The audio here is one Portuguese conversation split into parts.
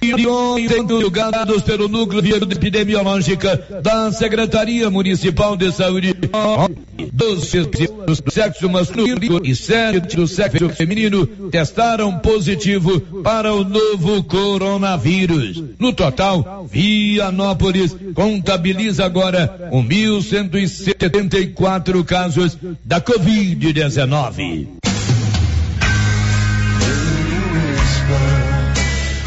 divulgados pelo Núcleo de Epidemiológica da Secretaria Municipal de Saúde dos sexo masculino e sete do sexo feminino testaram positivo para o novo coronavírus. No total, Vianópolis contabiliza agora 1.174 casos da Covid-19.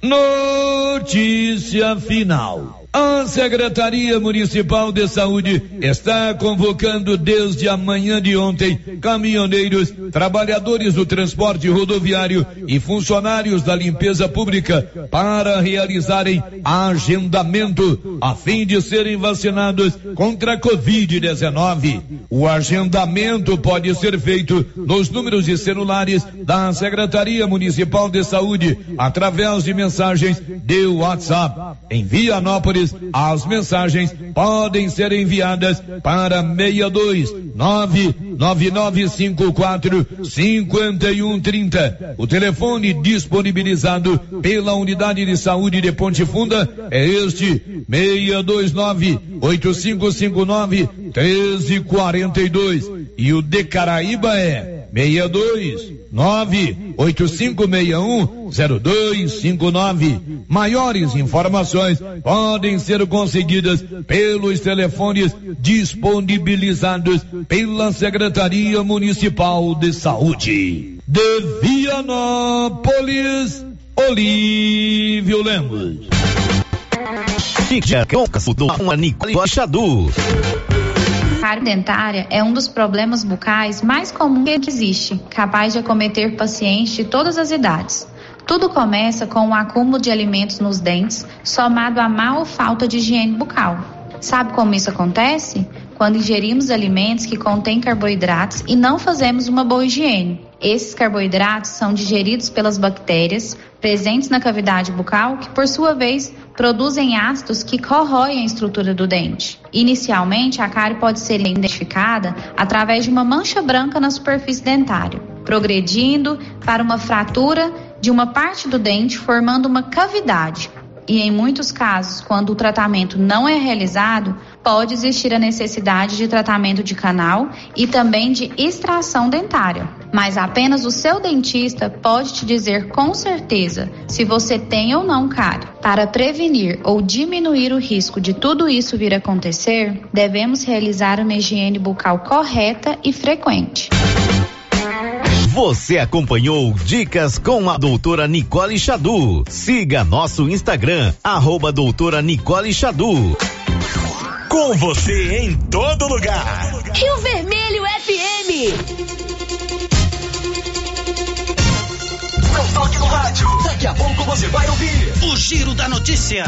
Notícia final. A Secretaria Municipal de Saúde está convocando desde a manhã de ontem caminhoneiros, trabalhadores do transporte rodoviário e funcionários da limpeza pública para realizarem agendamento a fim de serem vacinados contra a Covid-19. O agendamento pode ser feito nos números de celulares da Secretaria Municipal de Saúde através de mensagens de WhatsApp. Em Vianópolis as mensagens podem ser enviadas para 62 99954 5130. O telefone disponibilizado pela Unidade de Saúde de Ponte Funda é este 629 8559 1342 e o de Caraíba é 62 98561 0259. Maiores informações podem ser conseguidas pelos telefones disponibilizados pela Secretaria Municipal de Saúde. De Vianópolis, Olívio Lemos. Fica com uma Nicole Xadu cárie dentária é um dos problemas bucais mais comuns que existe, capaz de acometer pacientes de todas as idades. Tudo começa com o um acúmulo de alimentos nos dentes, somado a má ou falta de higiene bucal. Sabe como isso acontece? Quando ingerimos alimentos que contêm carboidratos e não fazemos uma boa higiene. Esses carboidratos são digeridos pelas bactérias presentes na cavidade bucal, que por sua vez produzem ácidos que corroem a estrutura do dente. Inicialmente, a cárie pode ser identificada através de uma mancha branca na superfície dentária, progredindo para uma fratura de uma parte do dente, formando uma cavidade. E em muitos casos, quando o tratamento não é realizado, pode existir a necessidade de tratamento de canal e também de extração dentária. Mas apenas o seu dentista pode te dizer com certeza se você tem ou não cárie. Para prevenir ou diminuir o risco de tudo isso vir a acontecer, devemos realizar uma higiene bucal correta e frequente. Você acompanhou Dicas com a doutora Nicole Xadu. Siga nosso Instagram, arroba doutora Nicole Xadu. Com você em todo lugar. Rio Vermelho FM. Toque no rádio. Daqui a pouco você vai ouvir o Giro da Notícia.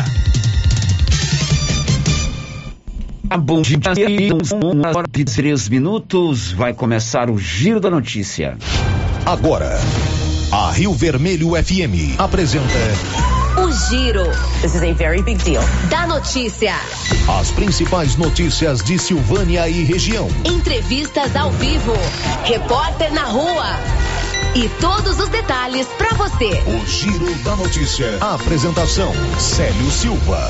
A bom dia, uma hora e três minutos, vai começar o Giro da Notícia. Agora, a Rio Vermelho FM apresenta. O Giro. This is a very big deal. Da notícia. As principais notícias de Silvânia e região. Entrevistas ao vivo. Repórter na rua. E todos os detalhes para você. O Giro da Notícia. A apresentação: Célio Silva.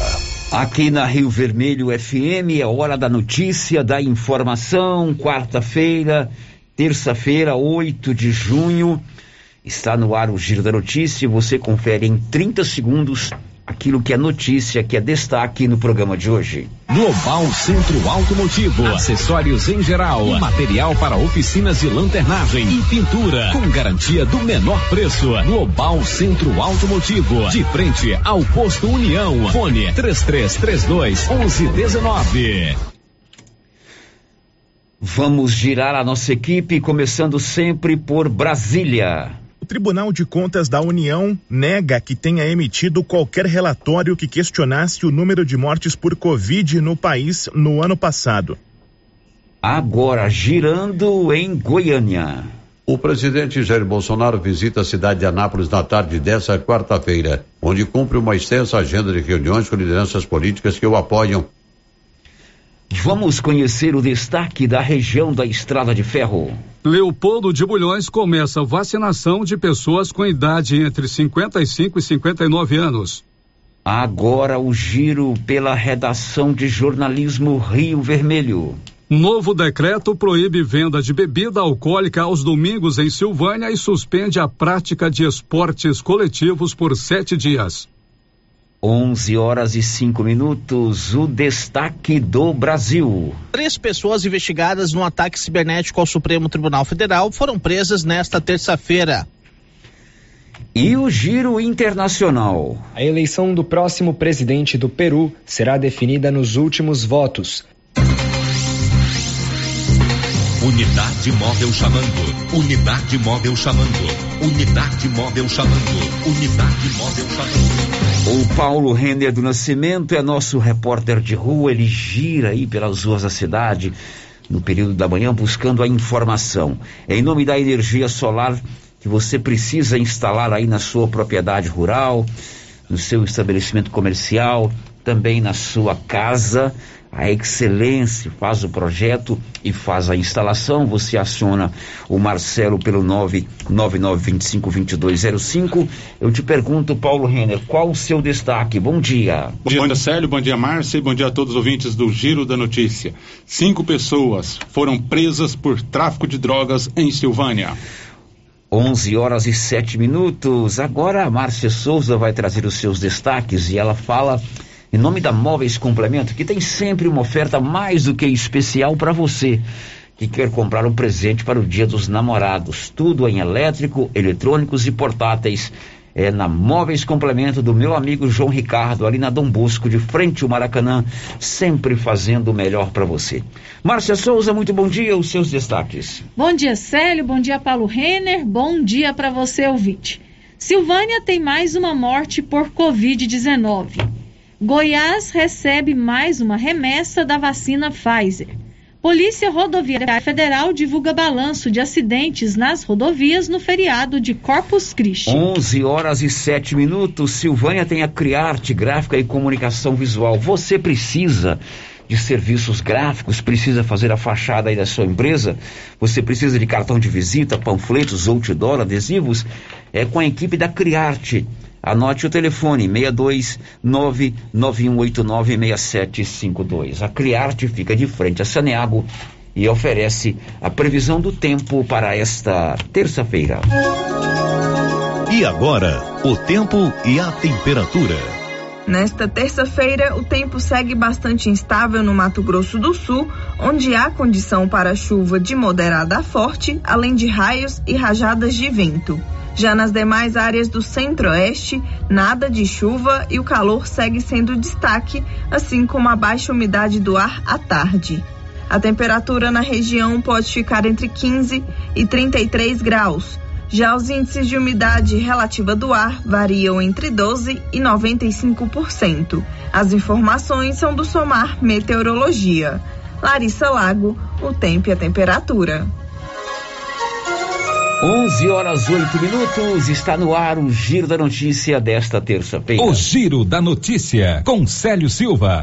Aqui na Rio Vermelho FM é hora da notícia, da informação. Quarta-feira, terça-feira, 8 de junho. Está no ar o Giro da Notícia. Você confere em 30 segundos aquilo que é notícia, que é destaque no programa de hoje. Global Centro Automotivo, acessórios em geral, material para oficinas de lanternagem e pintura, com garantia do menor preço. Global Centro Automotivo, de frente ao posto União. Fone 3332 1119. Vamos girar a nossa equipe, começando sempre por Brasília. Tribunal de Contas da União nega que tenha emitido qualquer relatório que questionasse o número de mortes por Covid no país no ano passado. Agora, girando em Goiânia. O presidente Jair Bolsonaro visita a cidade de Anápolis na tarde dessa quarta-feira, onde cumpre uma extensa agenda de reuniões com lideranças políticas que o apoiam Vamos conhecer o destaque da região da Estrada de Ferro. Leopoldo de Bulhões começa vacinação de pessoas com idade entre 55 e 59 anos. Agora o giro pela redação de jornalismo Rio Vermelho. Novo decreto proíbe venda de bebida alcoólica aos domingos em Silvânia e suspende a prática de esportes coletivos por sete dias. 11 horas e 5 minutos, o destaque do Brasil. Três pessoas investigadas no ataque cibernético ao Supremo Tribunal Federal foram presas nesta terça-feira. E o giro internacional. A eleição do próximo presidente do Peru será definida nos últimos votos. Unidade móvel chamando. Unidade móvel chamando. Unidade móvel chamando. Unidade móvel chamando. O Paulo Renner do Nascimento é nosso repórter de rua. Ele gira aí pelas ruas da cidade no período da manhã buscando a informação. Em nome da energia solar que você precisa instalar aí na sua propriedade rural, no seu estabelecimento comercial, também na sua casa a Excelência faz o projeto e faz a instalação. Você aciona o Marcelo pelo 999252205. Eu te pergunto, Paulo Renner, qual o seu destaque? Bom dia. Bom dia, Célio. Bom dia, Márcia. E bom dia a todos os ouvintes do Giro da Notícia. Cinco pessoas foram presas por tráfico de drogas em Silvânia. 11 horas e 7 minutos. Agora a Márcia Souza vai trazer os seus destaques e ela fala em nome da Móveis Complemento, que tem sempre uma oferta mais do que especial para você que quer comprar um presente para o Dia dos Namorados. Tudo em elétrico, eletrônicos e portáteis. É na Móveis Complemento do meu amigo João Ricardo, ali na Dom Bosco, de frente ao Maracanã, sempre fazendo o melhor para você. Márcia Souza, muito bom dia, os seus destaques. Bom dia, Célio, bom dia, Paulo Renner, bom dia para você, ouvinte. Silvânia tem mais uma morte por Covid-19. Goiás recebe mais uma remessa da vacina Pfizer. Polícia Rodoviária Federal divulga balanço de acidentes nas rodovias no feriado de Corpus Christi. 11 horas e 7 minutos. Silvânia tem a Criarte Gráfica e Comunicação Visual. Você precisa de serviços gráficos, precisa fazer a fachada aí da sua empresa, você precisa de cartão de visita, panfletos, outdoor, adesivos, é com a equipe da Criarte. Anote o telefone 62991896752. A Criarte fica de frente a Saneago e oferece a previsão do tempo para esta terça-feira. E agora, o tempo e a temperatura. Nesta terça-feira, o tempo segue bastante instável no Mato Grosso do Sul, onde há condição para chuva de moderada a forte, além de raios e rajadas de vento. Já nas demais áreas do centro-oeste, nada de chuva e o calor segue sendo destaque, assim como a baixa umidade do ar à tarde. A temperatura na região pode ficar entre 15 e 33 graus. Já os índices de umidade relativa do ar variam entre 12 e 95%. As informações são do Somar Meteorologia. Larissa Lago, o tempo e a temperatura. 11 horas 8 minutos, está no ar o Giro da Notícia desta terça-feira. O Giro da Notícia, com Célio Silva.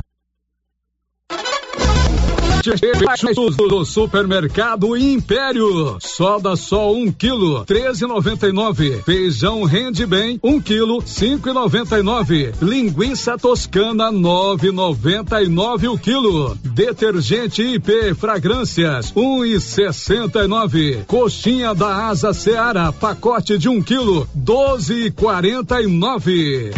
Do supermercado Império. Soda só um quilo, treze noventa e nove. Feijão rende bem, um quilo, cinco e noventa e nove. Linguiça toscana, nove noventa e nove o quilo. Detergente IP Fragrâncias, um e sessenta e nove. Coxinha da Asa Seara, pacote de um quilo, doze e quarenta e nove.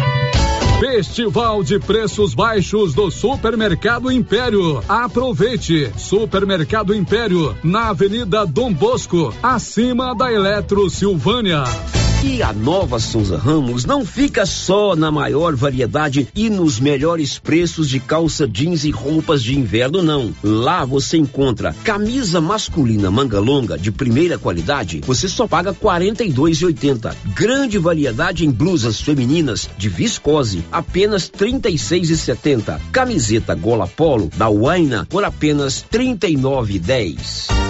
Festival de preços baixos do Supermercado Império. Aproveite! Supermercado Império, na Avenida Dom Bosco, acima da Eletro Silvânia. E a nova Souza Ramos não fica só na maior variedade e nos melhores preços de calça jeans e roupas de inverno, não. Lá você encontra camisa masculina manga longa de primeira qualidade, você só paga R$ 42,80. Grande variedade em blusas femininas de viscose, apenas R$ 36,70. Camiseta gola polo da Waina por apenas R$ 39,10.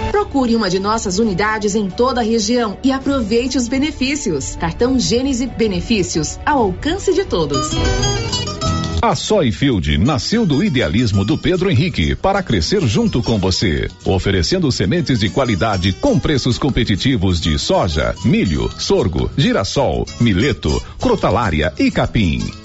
Procure uma de nossas unidades em toda a região e aproveite os benefícios. Cartão Gênese Benefícios ao alcance de todos. A Soyfield nasceu do idealismo do Pedro Henrique para crescer junto com você, oferecendo sementes de qualidade com preços competitivos de soja, milho, sorgo, girassol, mileto, crotalária e capim.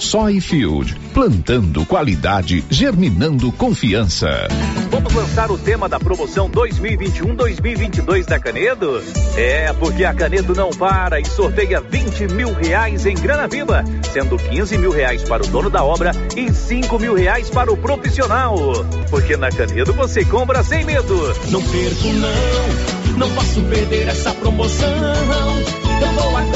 Soyfield, plantando qualidade, germinando confiança. Vamos lançar o tema da promoção 2021-2022 da Canedo? É, porque a Canedo não para e sorteia 20 mil reais em grana viva, sendo 15 mil reais para o dono da obra e 5 mil reais para o profissional. Porque na Canedo você compra sem medo. Não perco não, não posso perder essa promoção. Eu vou Canedo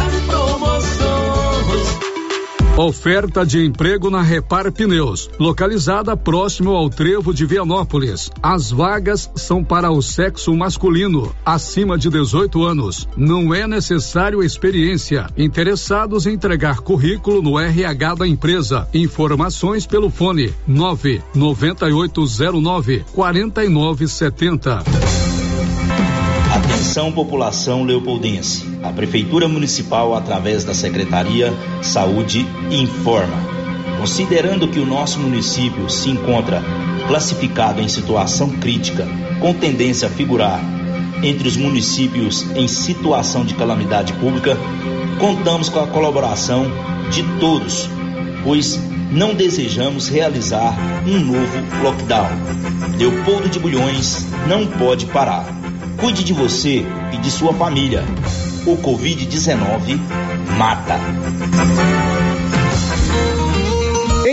Oferta de emprego na Repar Pneus, localizada próximo ao Trevo de Vianópolis. As vagas são para o sexo masculino, acima de 18 anos. Não é necessário experiência. Interessados em entregar currículo no RH da empresa. Informações pelo fone 99809 4970. Atenção população leopoldense. A Prefeitura Municipal, através da Secretaria Saúde, informa. Considerando que o nosso município se encontra classificado em situação crítica, com tendência a figurar entre os municípios em situação de calamidade pública, contamos com a colaboração de todos, pois não desejamos realizar um novo lockdown. Leopoldo de Bulhões não pode parar. Cuide de você e de sua família. O Covid-19 mata.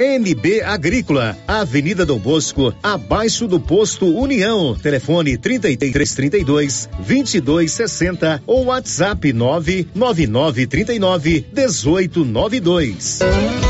NB Agrícola, Avenida Dom Bosco, abaixo do posto União. Telefone 3332 2260 ou WhatsApp 99939 1892.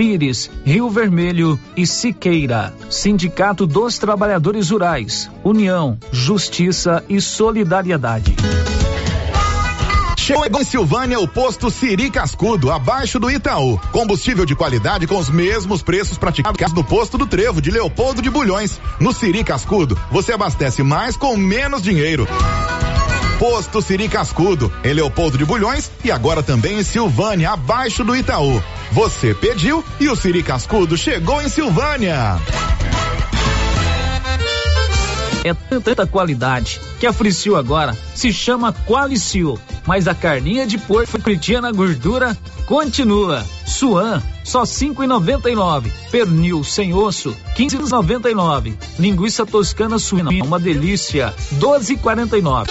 Pires, Rio Vermelho e Siqueira. Sindicato dos Trabalhadores Rurais. União, Justiça e Solidariedade. Chegou em Silvânia o posto Siri Cascudo, abaixo do Itaú. Combustível de qualidade com os mesmos preços praticados no posto do Trevo de Leopoldo de Bulhões. No Siri Cascudo, você abastece mais com menos dinheiro. Posto Siri Cascudo, em Leopoldo de Bulhões e agora também em Silvânia, abaixo do Itaú. Você pediu e o Siri Cascudo chegou em Silvânia. É tanta qualidade que a Fricil agora se chama Qualicil, mas a carninha de porco fritinha na gordura continua. Suan, só cinco e noventa e nove. Pernil sem osso, quinze e noventa e nove. Linguiça toscana suína, uma delícia, doze e quarenta e nove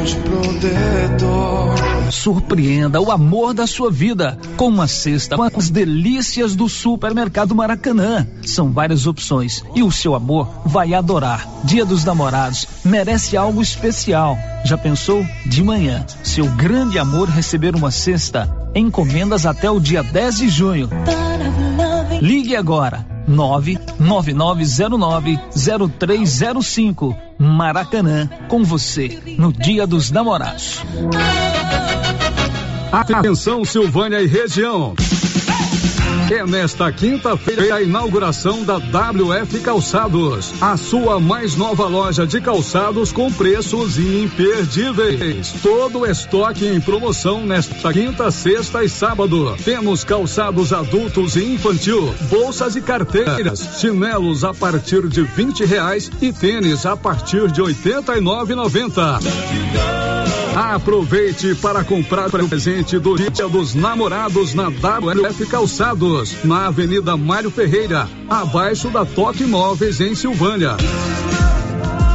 anjo protetor. Surpreenda o amor da sua vida com uma cesta com as delícias do supermercado Maracanã. São várias opções e o seu amor vai adorar. Dia dos Namorados merece algo especial. Já pensou? De manhã, seu grande amor receber uma cesta. Encomendas até o dia 10 de junho. Ligue agora. 999090305. Maracanã, com você no Dia dos Namorados. Atenção Silvânia e região. É nesta quinta-feira a inauguração da WF Calçados, a sua mais nova loja de calçados com preços imperdíveis. Todo estoque em promoção nesta quinta, sexta e sábado. Temos calçados adultos e infantil, bolsas e carteiras, chinelos a partir de vinte reais e tênis a partir de oitenta e nove noventa. Aproveite para comprar presente do Dia dos Namorados na WF Calçados, na Avenida Mário Ferreira, abaixo da Toque Imóveis em Silvânia.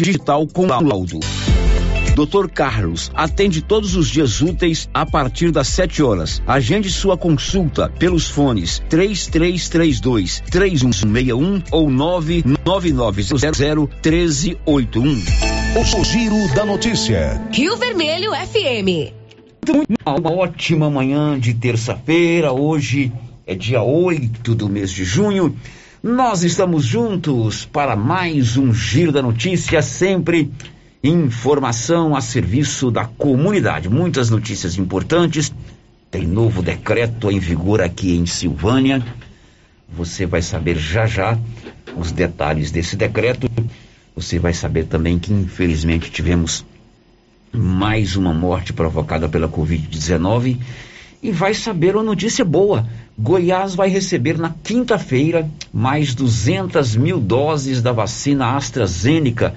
digital com laudo. Dr. Carlos atende todos os dias úteis a partir das 7 horas. Agende sua consulta pelos fones 3332 3161 ou 99900 1381. O Giro da Notícia. Rio Vermelho FM. Uma ótima manhã de terça-feira. Hoje é dia 8 do mês de junho. Nós estamos juntos para mais um Giro da Notícia, sempre informação a serviço da comunidade. Muitas notícias importantes. Tem novo decreto em vigor aqui em Silvânia. Você vai saber já já os detalhes desse decreto. Você vai saber também que infelizmente tivemos mais uma morte provocada pela Covid-19 e vai saber uma notícia boa. Goiás vai receber na quinta-feira mais 200 mil doses da vacina AstraZeneca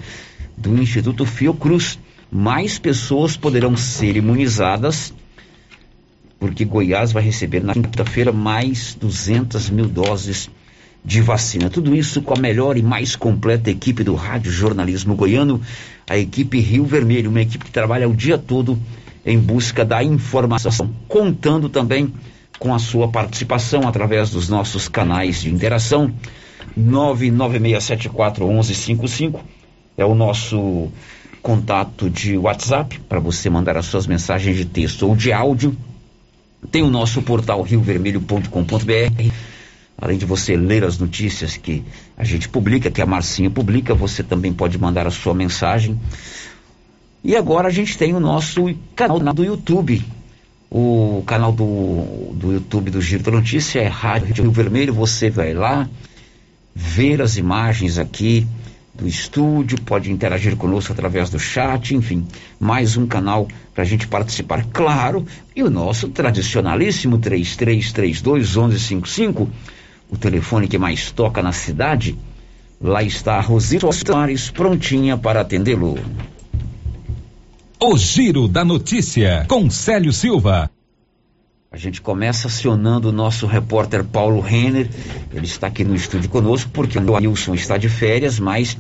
do Instituto Fiocruz. Mais pessoas poderão ser imunizadas porque Goiás vai receber na quinta-feira mais 200 mil doses de vacina. Tudo isso com a melhor e mais completa equipe do Rádio Jornalismo Goiano, a equipe Rio Vermelho, uma equipe que trabalha o dia todo em busca da informação, contando também com a sua participação através dos nossos canais de interação. 996741155 é o nosso contato de WhatsApp para você mandar as suas mensagens de texto ou de áudio. Tem o nosso portal riovermelho.com.br. Além de você ler as notícias que a gente publica, que a Marcinha publica, você também pode mandar a sua mensagem. E agora a gente tem o nosso canal do YouTube. O canal do, do YouTube do Giro da Notícia é Rádio Rio Vermelho. Você vai lá ver as imagens aqui do estúdio, pode interagir conosco através do chat, enfim, mais um canal para a gente participar, claro, e o nosso tradicionalíssimo 3332 1155, o telefone que mais toca na cidade. Lá está a Rosita Soares prontinha para atendê-lo. O Giro da Notícia, com Célio Silva. A gente começa acionando o nosso repórter Paulo Renner. Ele está aqui no estúdio conosco porque o Wilson está de férias, mas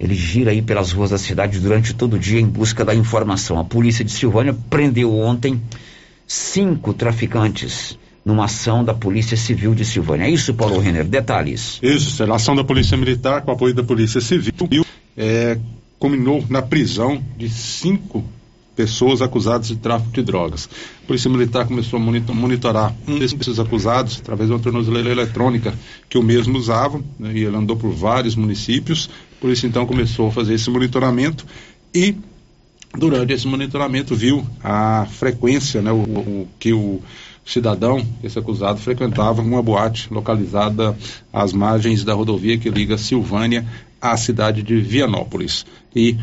ele gira aí pelas ruas da cidade durante todo o dia em busca da informação. A polícia de Silvânia prendeu ontem cinco traficantes numa ação da Polícia Civil de Silvânia. É isso, Paulo Renner? Detalhes. Isso, a ação da Polícia Militar com apoio da Polícia Civil é, culminou na prisão de cinco pessoas acusadas de tráfico de drogas. A Polícia Militar começou a monitorar um desses acusados através de uma tornozeleira eletrônica que o mesmo usava, né, e ele andou por vários municípios. Por isso, então, começou a fazer esse monitoramento e, durante esse monitoramento, viu a frequência, né, o, o que o cidadão, esse acusado, frequentava uma boate localizada às margens da rodovia que liga Silvânia à cidade de Vianópolis. E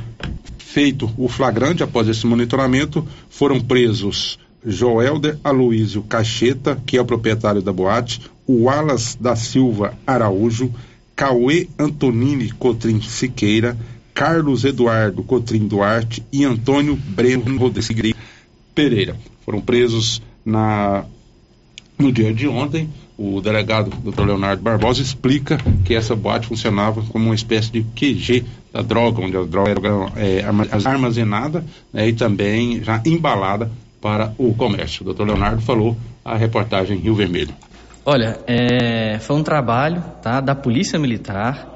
feito o flagrante após esse monitoramento, foram presos Joelder Aloísio Cacheta, que é o proprietário da boate, o Wallace da Silva Araújo, Cauê Antonini Cotrim Siqueira, Carlos Eduardo Cotrim Duarte e Antônio Breno Rodrigues Pereira. Foram presos na, no dia de ontem o delegado Dr. Leonardo Barbosa explica que essa boate funcionava como uma espécie de QG da droga, onde a droga era é, armazenada né, e também já embalada para o comércio. O Dr. Leonardo falou a reportagem Rio Vermelho. Olha, é, foi um trabalho tá, da Polícia Militar.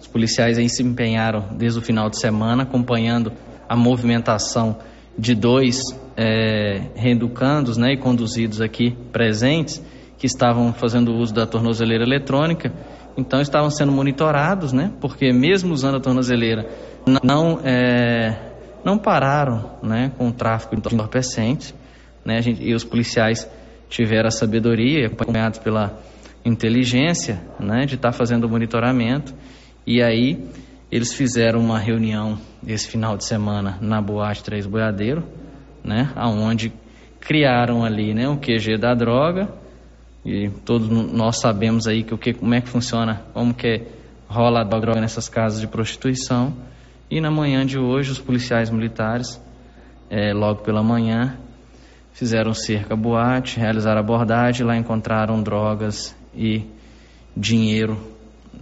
Os policiais aí se empenharam desde o final de semana acompanhando a movimentação de dois é, reeducandos né, e conduzidos aqui presentes que estavam fazendo uso da tornozeleira eletrônica, então estavam sendo monitorados, né? Porque mesmo usando a tornozeleira, não é, não pararam, né? Com o tráfico de entorpecentes, né? Gente, e os policiais tiveram a sabedoria, acompanhados pela inteligência, né? De estar tá fazendo o monitoramento e aí eles fizeram uma reunião esse final de semana na Boate Três Boiadeiro, né? Aonde criaram ali, né? O QG da droga e todos nós sabemos aí que o que como é que funciona, como que rola a droga nessas casas de prostituição. E na manhã de hoje os policiais militares, é, logo pela manhã, fizeram cerca boate, realizaram abordagem, lá encontraram drogas e dinheiro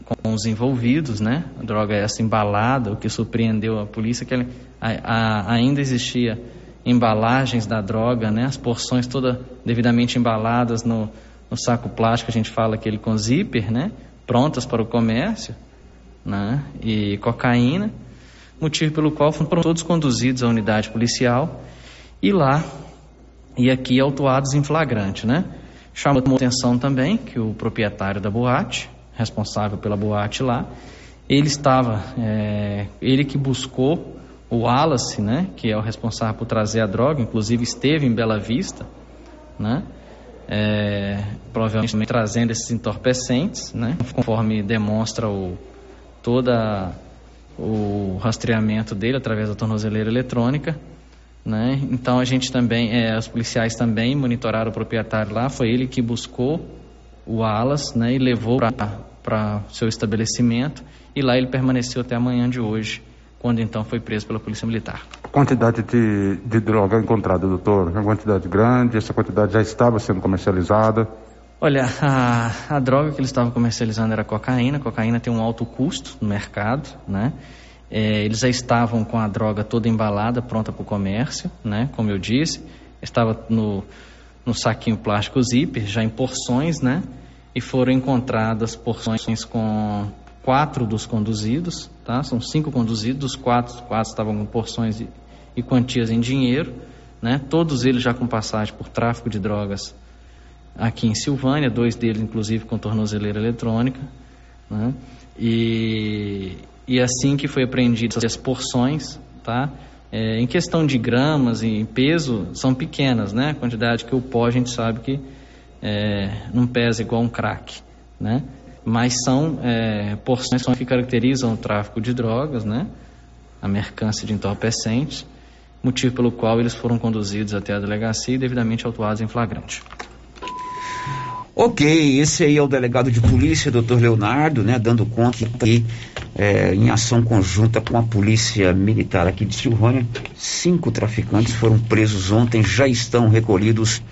com os envolvidos, né? A droga essa embalada, o que surpreendeu a polícia que a, a, ainda existia embalagens da droga, né? As porções todas devidamente embaladas no no saco plástico a gente fala aquele com zíper, né? Prontas para o comércio, né? E cocaína, motivo pelo qual foram todos conduzidos à unidade policial e lá e aqui autuados em flagrante, né? Chamou atenção também que o proprietário da boate, responsável pela boate lá, ele estava, é, ele que buscou o Wallace, né, que é o responsável por trazer a droga, inclusive esteve em Bela Vista, né, é, provavelmente trazendo esses entorpecentes, né, conforme demonstra o, toda o rastreamento dele através da tornozeleira eletrônica. Né? Então a gente também, é, os policiais também monitoraram o proprietário lá, foi ele que buscou o Alas né, e levou para seu estabelecimento e lá ele permaneceu até a manhã de hoje quando então foi preso pela Polícia Militar. A quantidade de, de droga encontrada, doutor, é uma quantidade grande, essa quantidade já estava sendo comercializada? Olha, a, a droga que eles estavam comercializando era cocaína. A cocaína tem um alto custo no mercado, né? É, eles já estavam com a droga toda embalada, pronta para o comércio, né? Como eu disse, estava no, no saquinho plástico zíper, já em porções, né? E foram encontradas porções com quatro dos conduzidos, tá? São cinco conduzidos, quatro, quatro estavam com porções e, e quantias em dinheiro, né? Todos eles já com passagem por tráfico de drogas aqui em Silvânia, dois deles inclusive com tornozeleira eletrônica, né? E, e assim que foi apreendido as porções, tá? É, em questão de gramas e em peso, são pequenas, né? A quantidade que o pó a gente sabe que é, não pesa igual um crack, né? Mas são é, porções que caracterizam o tráfico de drogas, né? A mercância de entorpecentes, motivo pelo qual eles foram conduzidos até a delegacia e devidamente autuados em flagrante. Ok, esse aí é o delegado de polícia, doutor Leonardo, né, dando conta aqui é, em ação conjunta com a polícia militar aqui de Silvânia. Cinco traficantes foram presos ontem, já estão recolhidos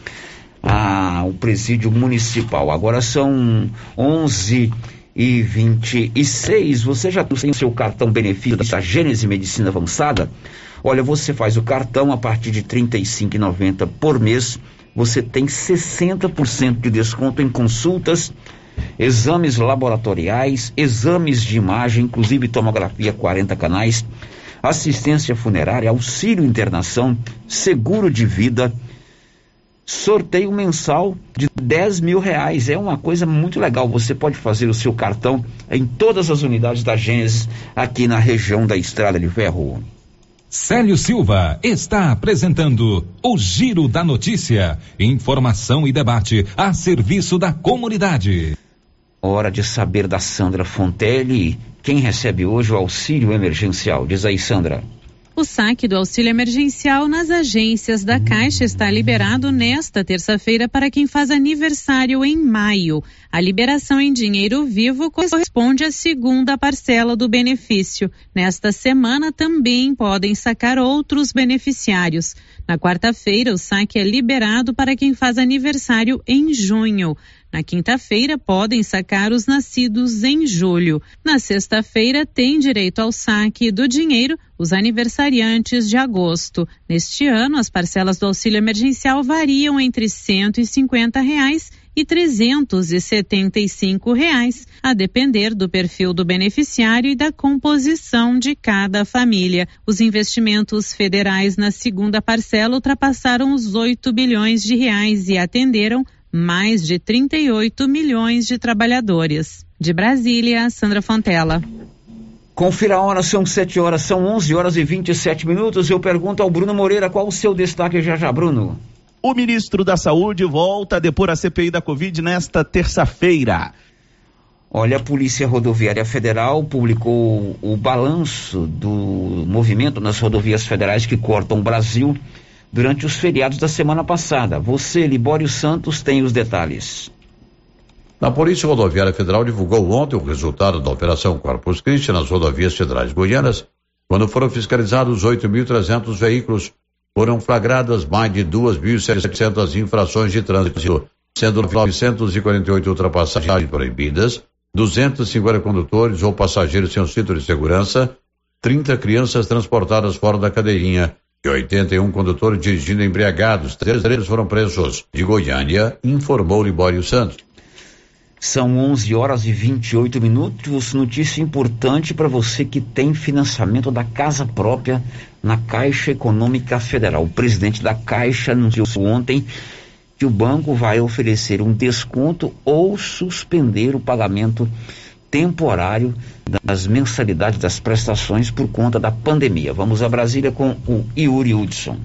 ao presídio municipal. Agora são 11 e 26. Você já tem o seu cartão benefício da Gênese Medicina Avançada? Olha, você faz o cartão a partir de R$ 35,90 por mês você tem 60% de desconto em consultas, exames laboratoriais, exames de imagem, inclusive tomografia 40 canais, assistência funerária, auxílio internação, seguro de vida, sorteio mensal de 10 mil reais. É uma coisa muito legal. Você pode fazer o seu cartão em todas as unidades da Gênesis aqui na região da Estrada de Ferro. Célio Silva está apresentando o Giro da Notícia. Informação e debate a serviço da comunidade. Hora de saber da Sandra Fontelli. Quem recebe hoje o auxílio emergencial? Diz aí, Sandra. O saque do auxílio emergencial nas agências da Caixa está liberado nesta terça-feira para quem faz aniversário em maio. A liberação em dinheiro vivo corresponde à segunda parcela do benefício. Nesta semana também podem sacar outros beneficiários. Na quarta-feira, o saque é liberado para quem faz aniversário em junho. Na quinta-feira, podem sacar os nascidos em julho. Na sexta-feira, tem direito ao saque do dinheiro os aniversariantes de agosto. Neste ano, as parcelas do auxílio emergencial variam entre 150 reais e 375 reais, a depender do perfil do beneficiário e da composição de cada família. Os investimentos federais na segunda parcela ultrapassaram os 8 bilhões de reais e atenderam mais de 38 milhões de trabalhadores. De Brasília, Sandra Fontela. Confira a hora, são 7 horas, são 11 horas e 27 minutos. Eu pergunto ao Bruno Moreira qual o seu destaque já já, Bruno. O ministro da Saúde volta a depor a CPI da Covid nesta terça-feira. Olha, a Polícia Rodoviária Federal publicou o balanço do movimento nas rodovias federais que cortam o Brasil durante os feriados da semana passada. Você, Libório Santos, tem os detalhes. A Polícia Rodoviária Federal divulgou ontem o resultado da Operação Corpus Christi nas rodovias federais goianas, quando foram fiscalizados 8.300 veículos. Foram flagradas mais de 2.700 infrações de trânsito, sendo 948 ultrapassagens proibidas, 250 condutores ou passageiros sem o cinto de segurança, 30 crianças transportadas fora da cadeirinha e 81 condutores dirigindo embriagados. Três deles foram presos. De Goiânia, informou Libório Santos. São 11 horas e 28 minutos. Notícia importante para você que tem financiamento da casa própria na Caixa Econômica Federal. O presidente da Caixa anunciou ontem que o banco vai oferecer um desconto ou suspender o pagamento temporário das mensalidades das prestações por conta da pandemia. Vamos a Brasília com o Yuri Hudson.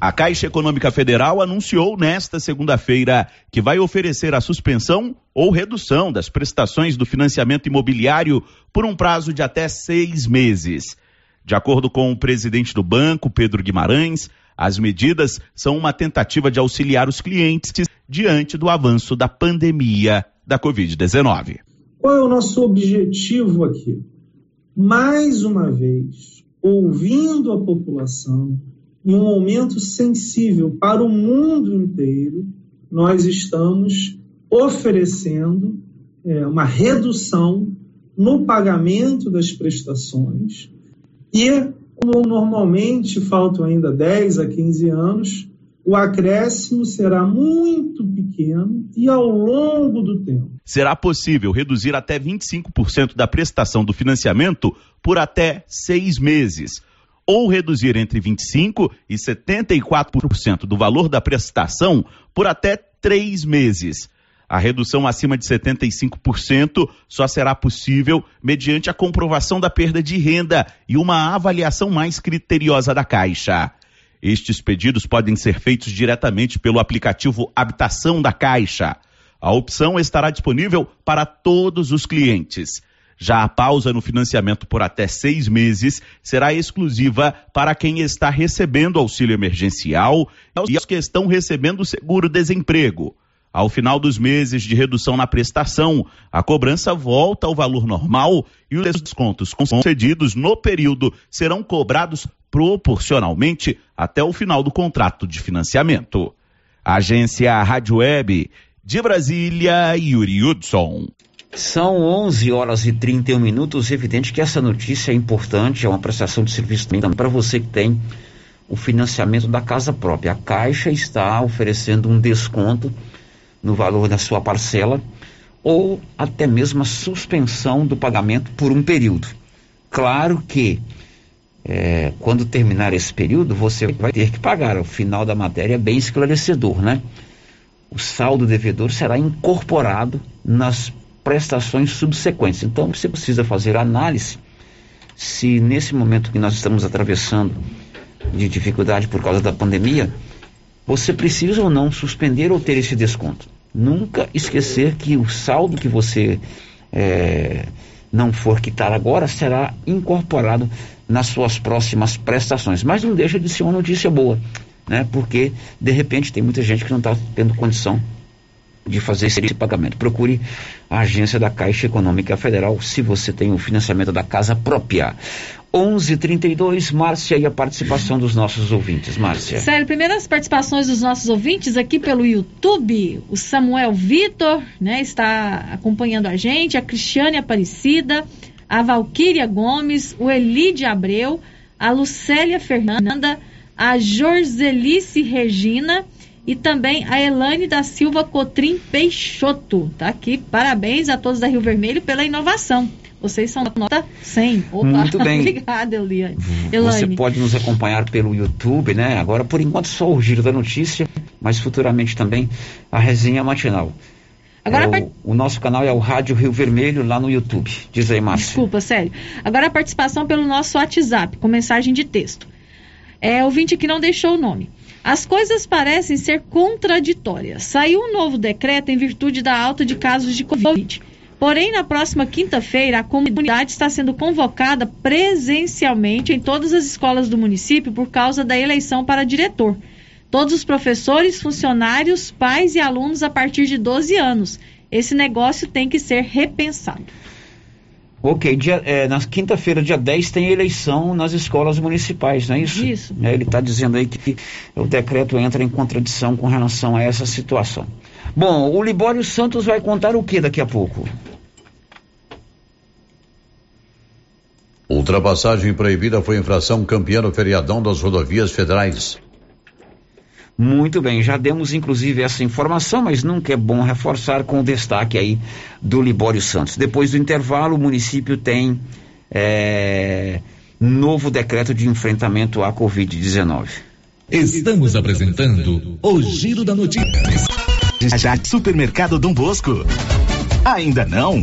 A Caixa Econômica Federal anunciou nesta segunda-feira que vai oferecer a suspensão ou redução das prestações do financiamento imobiliário por um prazo de até seis meses. De acordo com o presidente do banco, Pedro Guimarães, as medidas são uma tentativa de auxiliar os clientes diante do avanço da pandemia da Covid-19. Qual é o nosso objetivo aqui? mais uma vez, ouvindo a população, em um momento sensível para o mundo inteiro, nós estamos oferecendo é, uma redução no pagamento das prestações e, como normalmente faltam ainda 10 a 15 anos, o acréscimo será muito pequeno e ao longo do tempo. Será possível reduzir até 25% da prestação do financiamento por até seis meses, ou reduzir entre 25% e 74% do valor da prestação por até três meses. A redução acima de 75% só será possível mediante a comprovação da perda de renda e uma avaliação mais criteriosa da Caixa. Estes pedidos podem ser feitos diretamente pelo aplicativo Habitação da Caixa. A opção estará disponível para todos os clientes. Já a pausa no financiamento por até seis meses será exclusiva para quem está recebendo auxílio emergencial e os que estão recebendo seguro-desemprego. Ao final dos meses de redução na prestação, a cobrança volta ao valor normal e os descontos concedidos no período serão cobrados proporcionalmente até o final do contrato de financiamento. Agência Rádio Web de Brasília, Yuri Hudson. São 11 horas e 31 minutos. Evidente que essa notícia é importante, é uma prestação de serviço também para você que tem o financiamento da casa própria. A Caixa está oferecendo um desconto no valor da sua parcela ou até mesmo a suspensão do pagamento por um período. Claro que é, quando terminar esse período, você vai ter que pagar. O final da matéria é bem esclarecedor, né? O saldo devedor será incorporado nas prestações subsequentes. Então, você precisa fazer análise se nesse momento que nós estamos atravessando de dificuldade por causa da pandemia, você precisa ou não suspender ou ter esse desconto. Nunca esquecer que o saldo que você é, não for quitar agora será incorporado nas suas próximas prestações. Mas não deixa de ser uma notícia boa, né? Porque de repente tem muita gente que não está tendo condição de fazer esse pagamento. Procure a agência da Caixa Econômica Federal se você tem o financiamento da casa própria. 11:32 Márcia e a participação dos nossos ouvintes. Márcia. Sério, primeiras participações dos nossos ouvintes aqui pelo YouTube. O Samuel Vitor, né, está acompanhando a gente, a Cristiane Aparecida, a Valquíria Gomes, o Elide Abreu, a Lucélia Fernanda, a Jorzelice Regina e também a Elane da Silva Cotrim Peixoto. Tá aqui, parabéns a todos da Rio Vermelho pela inovação. Vocês são nota 100. Opa, Muito bem. Obrigada, Eliane. Você pode nos acompanhar pelo YouTube, né? Agora, por enquanto, só o giro da notícia, mas futuramente também a resenha matinal. Agora, é part... o, o, nosso canal é o Rádio Rio Vermelho lá no YouTube. Diz aí, Márcia. Desculpa, sério. Agora a participação pelo nosso WhatsApp, com mensagem de texto. É ouvinte que não deixou o nome. As coisas parecem ser contraditórias. Saiu um novo decreto em virtude da alta de casos de Covid. Porém, na próxima quinta-feira, a comunidade está sendo convocada presencialmente em todas as escolas do município por causa da eleição para diretor. Todos os professores, funcionários, pais e alunos a partir de 12 anos. Esse negócio tem que ser repensado. Ok, dia, é, na quinta-feira, dia 10, tem eleição nas escolas municipais, não é isso? Isso. É, ele está dizendo aí que o decreto entra em contradição com relação a essa situação. Bom, o Libório Santos vai contar o que daqui a pouco? Ultrapassagem proibida foi infração campeã no feriadão das rodovias federais. Muito bem, já demos inclusive essa informação, mas nunca é bom reforçar com o destaque aí do Libório Santos. Depois do intervalo, o município tem é, novo decreto de enfrentamento à Covid-19. Estamos apresentando o Giro da Notícia. Supermercado Dom Bosco. Ainda não?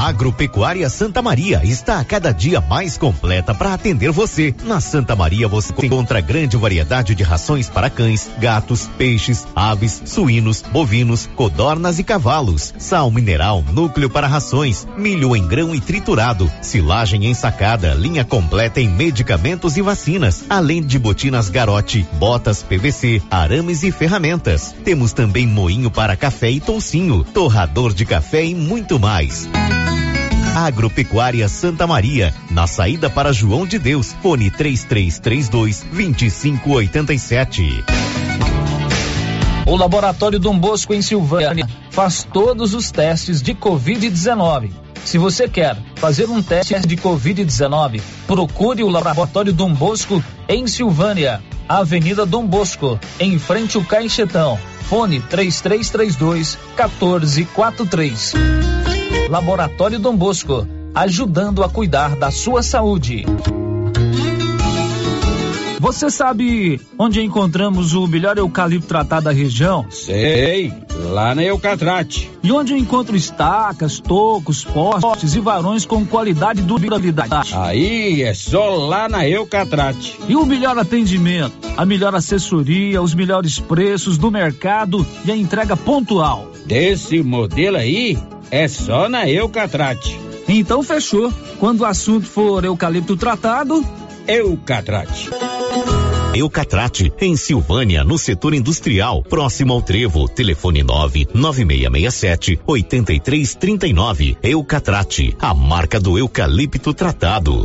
Agropecuária Santa Maria está a cada dia mais completa para atender você. Na Santa Maria você encontra grande variedade de rações para cães, gatos, peixes, aves, suínos, bovinos, codornas e cavalos. Sal mineral, núcleo para rações, milho em grão e triturado, silagem ensacada, linha completa em medicamentos e vacinas, além de botinas garote, botas PVC, arames e ferramentas. Temos também moinho para café e toucinho, torrador de café e muito mais. Agropecuária Santa Maria, na saída para João de Deus, fone 3332 2587. O Laboratório Dom Bosco em Silvânia faz todos os testes de Covid-19. Se você quer fazer um teste de Covid-19, procure o Laboratório Dom Bosco em Silvânia, Avenida Dom Bosco, em frente ao Caixetão. Fone 3332 1443. Laboratório Dom Bosco, ajudando a cuidar da sua saúde. Você sabe onde encontramos o melhor eucalipto tratado da região? Sei, lá na Eucatrate. E onde eu encontro estacas, tocos, postes e varões com qualidade e durabilidade? Aí é só lá na Eucatrate. E o melhor atendimento, a melhor assessoria, os melhores preços do mercado e a entrega pontual. Desse modelo aí, é só na Eucatrate. Então fechou. Quando o assunto for eucalipto tratado, Eucatrate. Eucatrate, em Silvânia, no setor industrial, próximo ao Trevo. Telefone 99667 8339. Eucatrate, a marca do eucalipto tratado.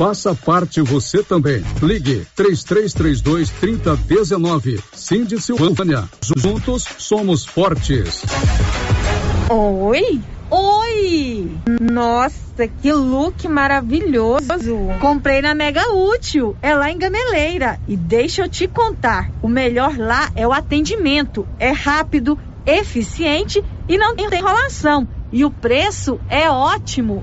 Faça parte você também. Ligue 3332 3019. Cindy Silvânia. Juntos somos fortes. Oi? Oi! Nossa, que look maravilhoso! Comprei na Mega Útil, é lá em Gameleira. E deixa eu te contar: o melhor lá é o atendimento. É rápido, eficiente e não tem enrolação. E o preço é ótimo.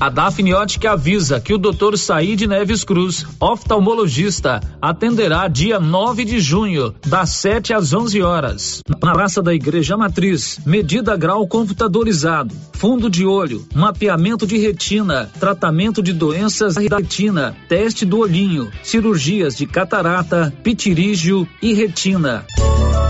A Daphne Ótica avisa que o Dr. Saíde Neves Cruz, oftalmologista, atenderá dia 9 de junho, das 7 às 11 horas, na Praça da Igreja Matriz. Medida grau computadorizado, fundo de olho, mapeamento de retina, tratamento de doenças da retina, teste do olhinho, cirurgias de catarata, pitirígio e retina.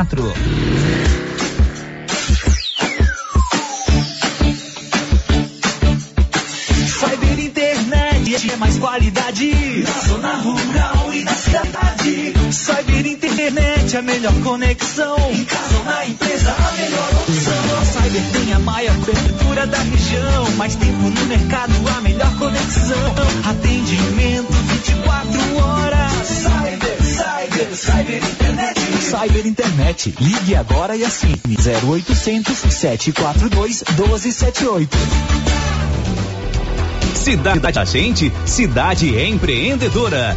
quatro. Cyber internet é, é mais qualidade. Na zona rural e na cidade. Cyber internet é a melhor conexão. Em casa ou na empresa, a melhor opção. Cyber tem a maior cobertura da região. Mais tempo no mercado, a melhor conexão. Atendimento 24 horas. Cyber, cyber, cyber Cyber Internet. Ligue agora e assine 0800 742 1278. Cidade da Gente, cidade empreendedora.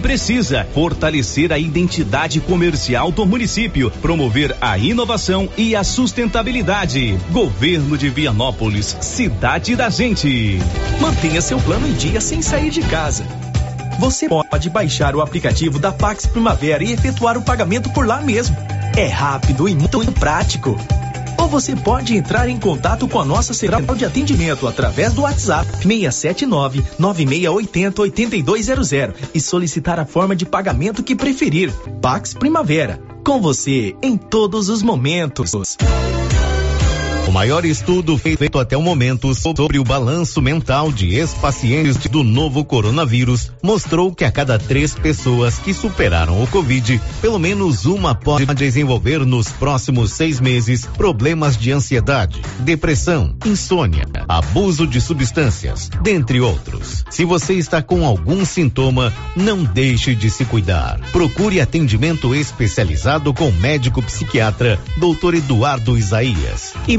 precisa fortalecer a identidade comercial do município, promover a inovação e a sustentabilidade. Governo de Vianópolis, cidade da gente. Mantenha seu plano em dia sem sair de casa. Você pode baixar o aplicativo da Pax Primavera e efetuar o pagamento por lá mesmo. É rápido e muito prático. Você pode entrar em contato com a nossa central de atendimento através do WhatsApp 679 9680 8200 e solicitar a forma de pagamento que preferir. Pax Primavera. Com você em todos os momentos. O maior estudo feito até o momento sobre o balanço mental de ex-pacientes do novo coronavírus mostrou que a cada três pessoas que superaram o Covid, pelo menos uma pode desenvolver nos próximos seis meses problemas de ansiedade, depressão, insônia, abuso de substâncias, dentre outros. Se você está com algum sintoma, não deixe de se cuidar. Procure atendimento especializado com médico psiquiatra, Dr. Eduardo Isaías. E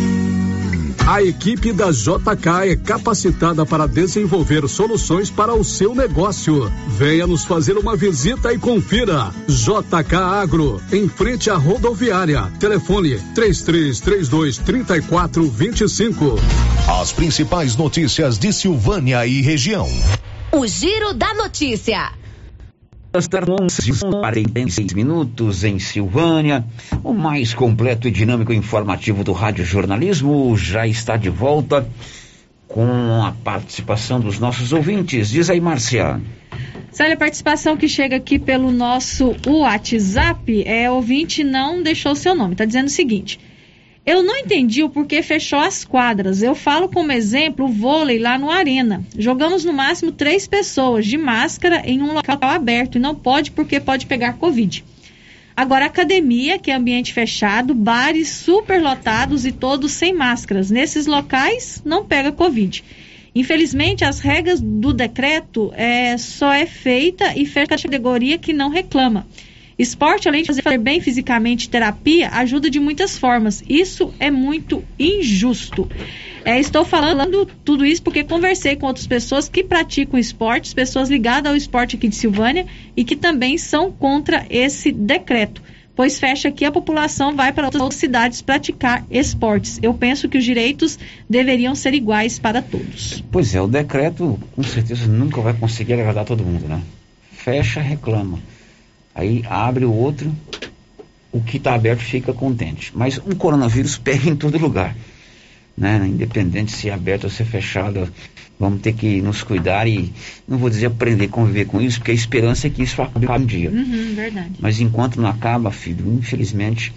A equipe da JK é capacitada para desenvolver soluções para o seu negócio. Venha nos fazer uma visita e confira. JK Agro, em frente à rodoviária. Telefone 3332 3425. As principais notícias de Silvânia e região. O Giro da Notícia. Estar 46 minutos em Silvânia. O mais completo e dinâmico informativo do Rádio Jornalismo já está de volta com a participação dos nossos ouvintes. Diz aí, Márcia. Célia, a participação que chega aqui pelo nosso WhatsApp é ouvinte não deixou seu nome. Está dizendo o seguinte. Eu não entendi o porquê fechou as quadras. Eu falo como exemplo o vôlei lá no Arena. Jogamos no máximo três pessoas de máscara em um local aberto e não pode porque pode pegar Covid. Agora, academia, que é ambiente fechado, bares superlotados e todos sem máscaras. Nesses locais não pega Covid. Infelizmente, as regras do decreto é, só é feita e fecha a categoria que não reclama. Esporte, além de fazer bem fisicamente, terapia, ajuda de muitas formas. Isso é muito injusto. É, estou falando tudo isso porque conversei com outras pessoas que praticam esportes, pessoas ligadas ao esporte aqui de Silvânia e que também são contra esse decreto. Pois fecha aqui a população vai para outras cidades praticar esportes. Eu penso que os direitos deveriam ser iguais para todos. Pois é, o decreto com certeza nunca vai conseguir agradar todo mundo, né? Fecha, reclama. Aí abre o outro, o que está aberto fica contente. Mas um coronavírus pega em todo lugar. né? Independente se é aberto ou se é fechado, vamos ter que nos cuidar e, não vou dizer aprender a conviver com isso, porque a esperança é que isso acabe um dia. Uhum, verdade. Mas enquanto não acaba, filho, infelizmente,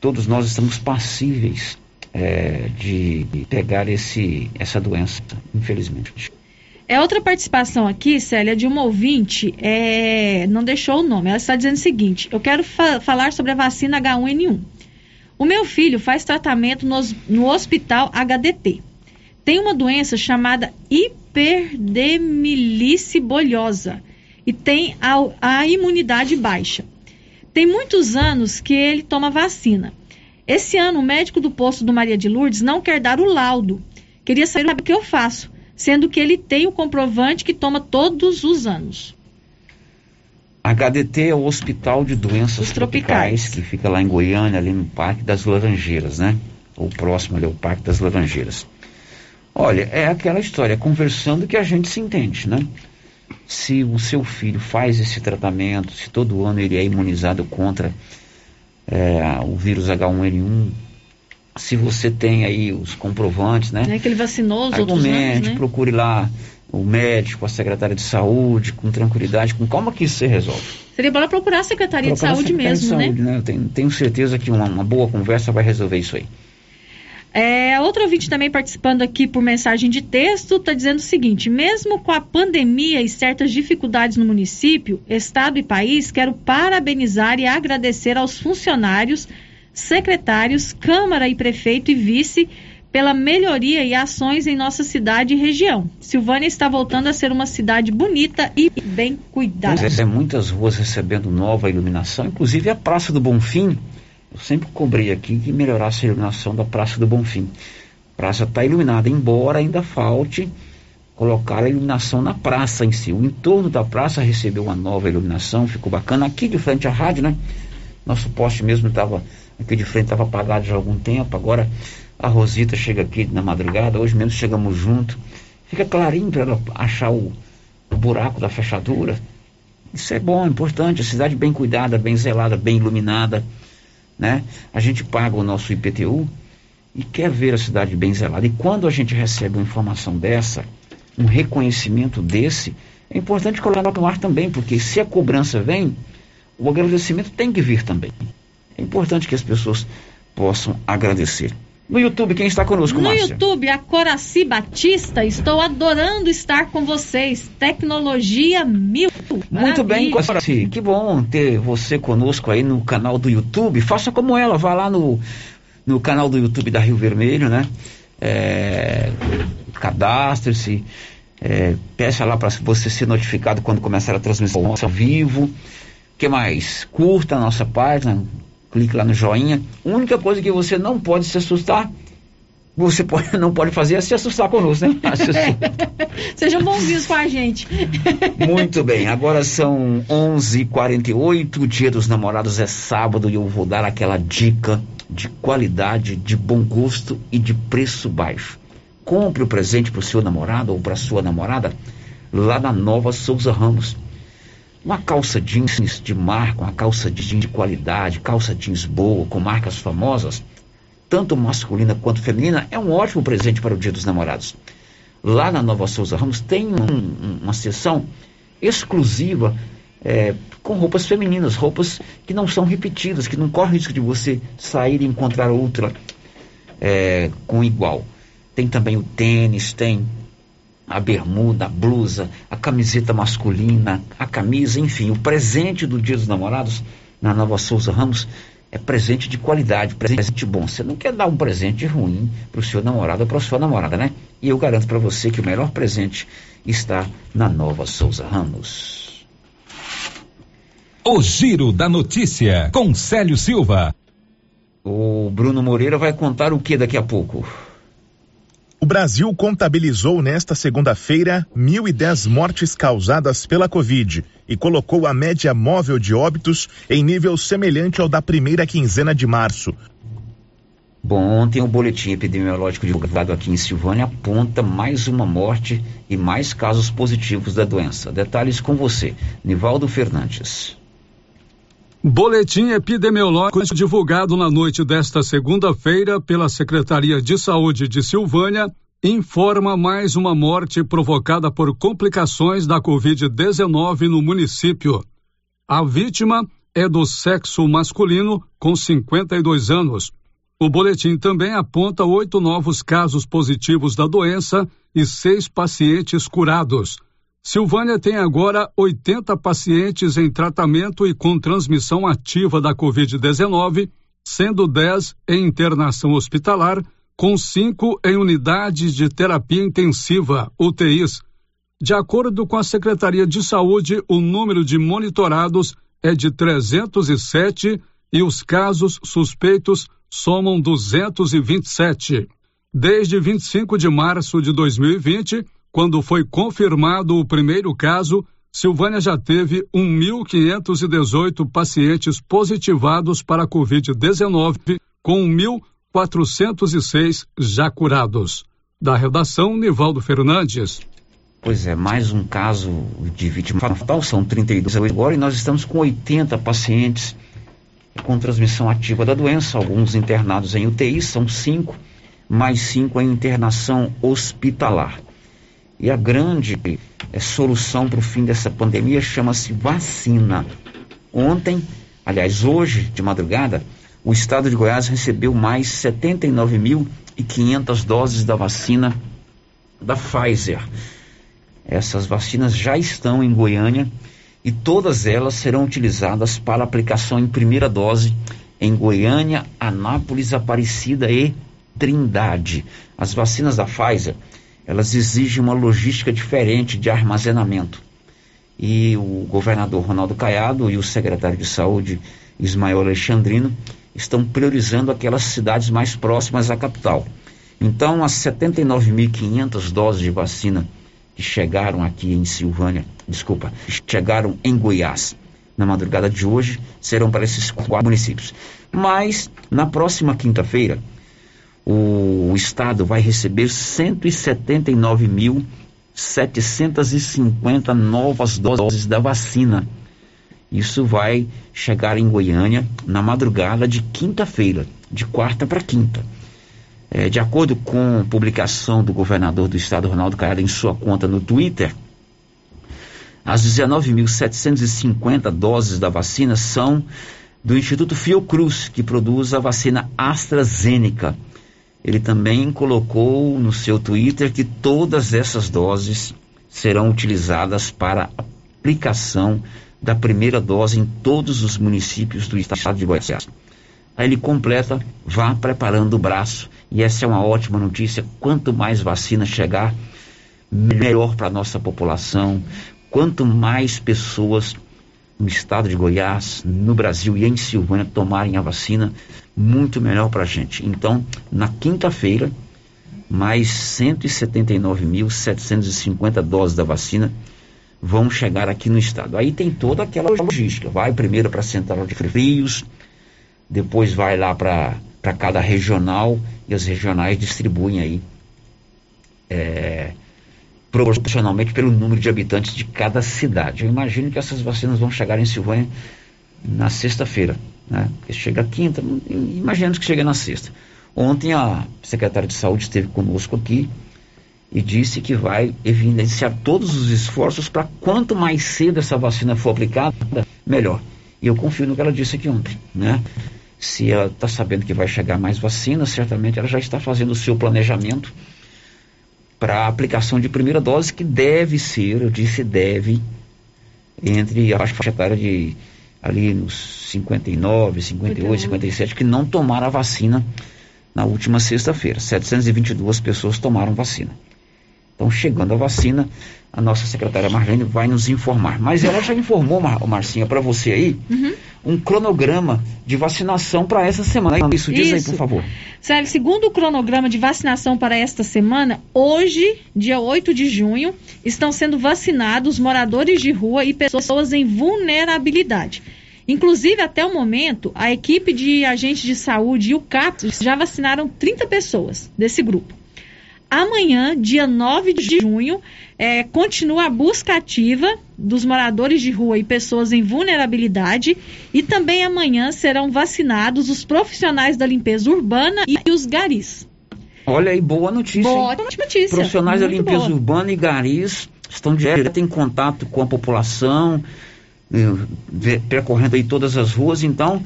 todos nós estamos passíveis é, de pegar esse, essa doença, infelizmente. É outra participação aqui, Célia, de uma ouvinte, é, não deixou o nome. Ela está dizendo o seguinte: eu quero fa falar sobre a vacina H1N1. O meu filho faz tratamento no, no hospital HDT. Tem uma doença chamada hiperdemilice bolhosa e tem a, a imunidade baixa. Tem muitos anos que ele toma vacina. Esse ano, o médico do posto do Maria de Lourdes não quer dar o laudo. Queria saber o que eu faço, sendo que ele tem o comprovante que toma todos os anos. HDT é o Hospital de Doenças tropicais, tropicais, que fica lá em Goiânia, ali no Parque das Laranjeiras, né? Ou próximo ali ao Parque das Laranjeiras. Olha, é aquela história, conversando que a gente se entende, né? Se o seu filho faz esse tratamento, se todo ano ele é imunizado contra é, o vírus H1N1, se você tem aí os comprovantes, né? É que ele vacinou os outros anos, né? procure lá o médico, a secretária de saúde, com tranquilidade, com calma que isso se resolve. Seria bom procurar a Secretaria procurar de Saúde a mesmo, de saúde, né? né? Eu tenho, tenho certeza que uma, uma boa conversa vai resolver isso aí. É, outro ouvinte também participando aqui por mensagem de texto está dizendo o seguinte: mesmo com a pandemia e certas dificuldades no município, estado e país, quero parabenizar e agradecer aos funcionários, secretários, Câmara e prefeito e vice pela melhoria e ações em nossa cidade e região. Silvânia está voltando a ser uma cidade bonita e bem cuidada. Pois é, muitas ruas recebendo nova iluminação, inclusive a Praça do Bonfim. Eu sempre cobrei aqui que melhorasse a iluminação da Praça do Bonfim. A praça está iluminada, embora ainda falte colocar a iluminação na praça em si. O entorno da praça recebeu uma nova iluminação, ficou bacana. Aqui de frente à rádio, né? Nosso poste mesmo estava aqui de frente estava apagado já há algum tempo. Agora a Rosita chega aqui na madrugada, hoje mesmo chegamos junto. Fica clarinho para ela achar o, o buraco da fechadura. Isso é bom, é importante. A cidade bem cuidada, bem zelada, bem iluminada. Né? A gente paga o nosso IPTU e quer ver a cidade bem zelada. E quando a gente recebe uma informação dessa, um reconhecimento desse, é importante colocar no ar também, porque se a cobrança vem, o agradecimento tem que vir também. É importante que as pessoas possam agradecer. No YouTube, quem está conosco, No Márcia? YouTube, a Coraci Batista. Estou adorando estar com vocês. Tecnologia mil. Muito bem, Coraci. Que bom ter você conosco aí no canal do YouTube. Faça como ela, vá lá no, no canal do YouTube da Rio Vermelho, né? É, Cadastre-se. É, peça lá para você ser notificado quando começar a transmissão ao vivo. que mais? Curta a nossa página, clique lá no joinha. A única coisa que você não pode se assustar, você pode, não pode fazer é se assustar conosco, né? Sejam bonzinhos com a gente. Muito bem, agora são 11:48, o Dia dos Namorados é sábado e eu vou dar aquela dica de qualidade, de bom gosto e de preço baixo. Compre o presente para o seu namorado ou para sua namorada lá na Nova Souza Ramos. Uma calça jeans de marca, uma calça jeans de qualidade, calça jeans boa, com marcas famosas, tanto masculina quanto feminina, é um ótimo presente para o Dia dos Namorados. Lá na Nova Souza Ramos tem um, uma seção exclusiva é, com roupas femininas, roupas que não são repetidas, que não corre risco de você sair e encontrar outra é, com igual. Tem também o tênis, tem a bermuda, a blusa, a camiseta masculina, a camisa, enfim, o presente do Dia dos Namorados na Nova Souza Ramos é presente de qualidade, presente bom. Você não quer dar um presente ruim para o seu namorado ou para a sua namorada, né? E eu garanto para você que o melhor presente está na Nova Souza Ramos. O Giro da Notícia, com Célio Silva. O Bruno Moreira vai contar o que daqui a pouco? O Brasil contabilizou nesta segunda-feira 1.010 mortes causadas pela Covid e colocou a média móvel de óbitos em nível semelhante ao da primeira quinzena de março. Bom, ontem o boletim epidemiológico divulgado aqui em Silvânia aponta mais uma morte e mais casos positivos da doença. Detalhes com você, Nivaldo Fernandes. Boletim epidemiológico divulgado na noite desta segunda-feira pela Secretaria de Saúde de Silvânia informa mais uma morte provocada por complicações da Covid-19 no município. A vítima é do sexo masculino, com 52 anos. O boletim também aponta oito novos casos positivos da doença e seis pacientes curados. Silvânia tem agora 80 pacientes em tratamento e com transmissão ativa da Covid-19, sendo 10 em internação hospitalar, com cinco em unidades de terapia intensiva, UTIs. De acordo com a Secretaria de Saúde, o número de monitorados é de 307 e os casos suspeitos somam 227. Desde 25 de março de 2020, quando foi confirmado o primeiro caso, Silvânia já teve 1.518 pacientes positivados para a Covid-19, com 1.406 já curados. Da redação, Nivaldo Fernandes. Pois é, mais um caso de vítima fatal, são 32 agora, e nós estamos com 80 pacientes com transmissão ativa da doença, alguns internados em UTI, são cinco, mais cinco em internação hospitalar. E a grande é, solução para o fim dessa pandemia chama-se vacina. Ontem, aliás, hoje, de madrugada, o estado de Goiás recebeu mais 79.500 doses da vacina da Pfizer. Essas vacinas já estão em Goiânia e todas elas serão utilizadas para aplicação em primeira dose em Goiânia, Anápolis, Aparecida e Trindade. As vacinas da Pfizer elas exigem uma logística diferente de armazenamento. E o governador Ronaldo Caiado e o secretário de Saúde Ismael Alexandrino estão priorizando aquelas cidades mais próximas à capital. Então, as 79.500 doses de vacina que chegaram aqui em Silvânia, desculpa, chegaram em Goiás na madrugada de hoje, serão para esses quatro municípios. Mas, na próxima quinta-feira, o, o Estado vai receber 179.750 novas doses da vacina. Isso vai chegar em Goiânia na madrugada de quinta-feira, de quarta para quinta. É, de acordo com publicação do governador do estado, Ronaldo Caiado, em sua conta no Twitter, as 19.750 doses da vacina são do Instituto Fiocruz, que produz a vacina AstraZeneca. Ele também colocou no seu Twitter que todas essas doses serão utilizadas para aplicação da primeira dose em todos os municípios do estado de Goiás. Aí ele completa, vá preparando o braço, e essa é uma ótima notícia. Quanto mais vacina chegar, melhor para a nossa população. Quanto mais pessoas no estado de Goiás, no Brasil e em Silvânia tomarem a vacina, muito melhor para a gente. Então, na quinta-feira, mais 179.750 doses da vacina vão chegar aqui no estado. Aí tem toda aquela logística. Vai primeiro para a central de frios, depois vai lá para cada regional e as regionais distribuem aí é, proporcionalmente pelo número de habitantes de cada cidade. Eu imagino que essas vacinas vão chegar em Silvânia na sexta-feira, né? Porque chega quinta, imaginamos que chega na sexta. Ontem a secretária de saúde esteve conosco aqui e disse que vai evidenciar todos os esforços para quanto mais cedo essa vacina for aplicada, melhor. E eu confio no que ela disse aqui ontem, né? Se ela está sabendo que vai chegar mais vacina, certamente ela já está fazendo o seu planejamento para a aplicação de primeira dose, que deve ser, eu disse deve, entre a faixa etária de ali nos 59, 58, 57, que não tomaram a vacina na última sexta-feira. 722 pessoas tomaram vacina. Então, chegando a vacina, a nossa secretária Marlene vai nos informar. Mas ela já informou, Mar Marcinha, para você aí, uhum. um cronograma de vacinação para essa semana. Isso, diz Isso. aí, por favor. Sério, segundo o cronograma de vacinação para esta semana, hoje, dia 8 de junho, estão sendo vacinados moradores de rua e pessoas em vulnerabilidade. Inclusive, até o momento, a equipe de agentes de saúde e o CAPS já vacinaram 30 pessoas desse grupo. amanhã, dia 9 de junho, é, continua a busca ativa dos moradores de rua e pessoas em vulnerabilidade. E também amanhã serão vacinados os profissionais da limpeza urbana e os garis. Olha aí, boa notícia. Boa hein? notícia. Profissionais da limpeza boa. urbana e garis estão direto em contato com a população, eh, percorrendo aí todas as ruas. Então,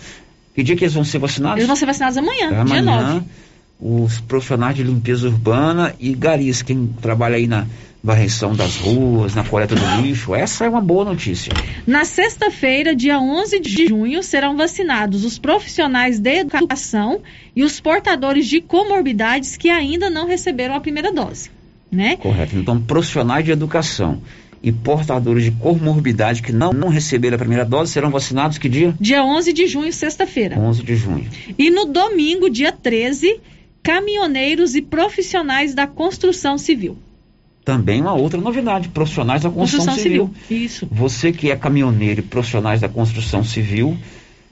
que dia que eles vão ser vacinados? Eles vão ser vacinados amanhã, dia Amanhã, 9. os profissionais de limpeza urbana e garis, quem trabalha aí na varreção das ruas, na coleta do lixo. Essa é uma boa notícia. Na sexta-feira, dia 11 de junho, serão vacinados os profissionais de educação e os portadores de comorbidades que ainda não receberam a primeira dose, né? Correto. Então, profissionais de educação e portadores de comorbidade que não, não receberam a primeira dose serão vacinados que dia? Dia 11 de junho, sexta-feira. 11 de junho. E no domingo, dia 13, caminhoneiros e profissionais da construção civil. Também uma outra novidade, profissionais da construção, civil. Isso. Você que é caminhoneiro e profissionais da construção civil,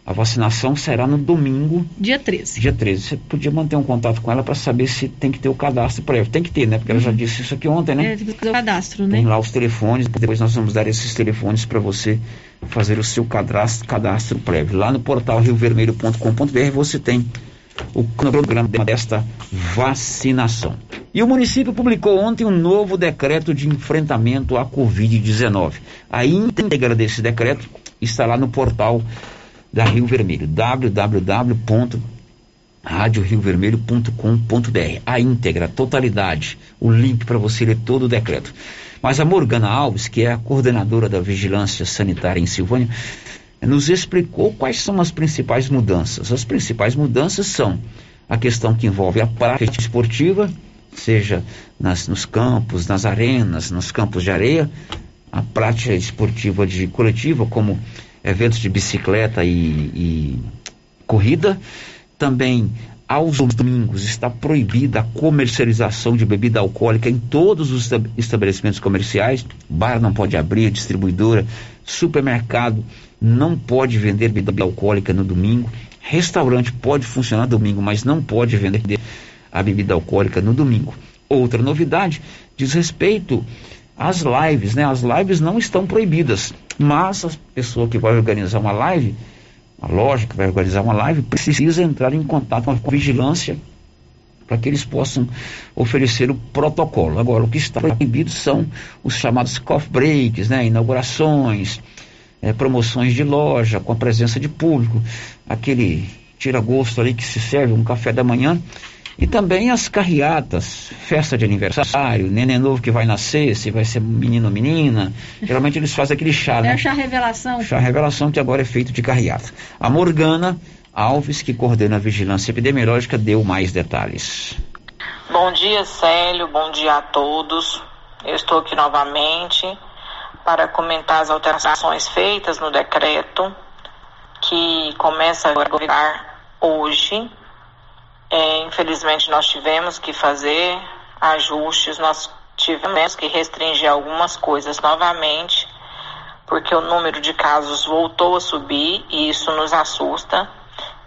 a vacinação será no domingo, Dia 13. dia 13. Você podia manter um contato com ela para saber se tem que ter o cadastro prévio. Tem que ter, né? Porque ela já disse isso aqui ontem, né? Uhum. É, tem que fazer o cadastro, né? Tem lá os telefones, depois nós vamos dar esses telefones para você fazer o seu cadastro, cadastro prévio. Lá no portal riovermelho.com.br você tem o cronograma desta vacinação. E o município publicou ontem um novo decreto de enfrentamento à Covid-19. A íntegra desse decreto está lá no portal da Rio Vermelho, www.radioriovermelho.com.br. A íntegra, a totalidade, o link para você ler todo o decreto. Mas a Morgana Alves, que é a coordenadora da Vigilância Sanitária em Silvânia, nos explicou quais são as principais mudanças. As principais mudanças são a questão que envolve a prática esportiva, seja nas, nos campos, nas arenas, nos campos de areia, a prática esportiva de coletiva, como eventos de bicicleta e, e corrida. Também aos domingos está proibida a comercialização de bebida alcoólica em todos os esta- estabelecimentos comerciais. Bar não pode abrir, distribuidora, supermercado não pode vender bebida alcoólica no domingo. Restaurante pode funcionar domingo, mas não pode vender a bebida alcoólica no domingo. Outra novidade diz respeito às lives, né? As lives não estão proibidas, mas a pessoa que vai organizar uma live, a loja que vai organizar uma live, precisa entrar em contato com a vigilância para que eles possam oferecer o protocolo. Agora, o que está proibido são os chamados coffee breaks, né? Inaugurações, eh, promoções de loja com a presença de público, aquele tira-gosto ali que se serve um café da manhã e também as carreatas, festa de aniversário, neném novo que vai nascer, se vai ser menino ou menina. Geralmente eles fazem aquele chá, É né? a chá revelação. Chá revelação que agora é feito de carreata. A Morgana Alves, que coordena a vigilância epidemiológica, deu mais detalhes. Bom dia, Célio. Bom dia a todos. Eu estou aqui novamente para comentar as alterações feitas no decreto que começa a governar hoje. É, infelizmente, nós tivemos que fazer ajustes, nós tivemos que restringir algumas coisas novamente, porque o número de casos voltou a subir e isso nos assusta.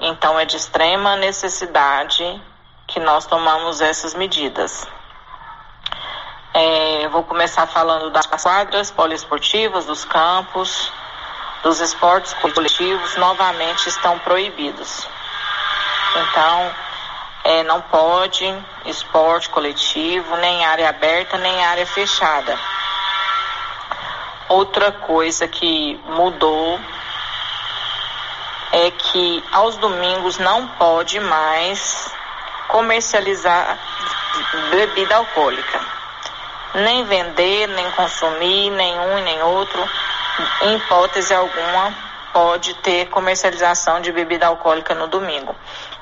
Então, é de extrema necessidade que nós tomamos essas medidas. É, vou começar falando das quadras poliesportivas, dos campos, dos esportes coletivos, novamente estão proibidos. Então, é, não pode esporte coletivo, nem área aberta, nem área fechada. Outra coisa que mudou é que aos domingos não pode mais comercializar bebida alcoólica. Nem vender, nem consumir, nenhum e nem outro. Em hipótese alguma, pode ter comercialização de bebida alcoólica no domingo.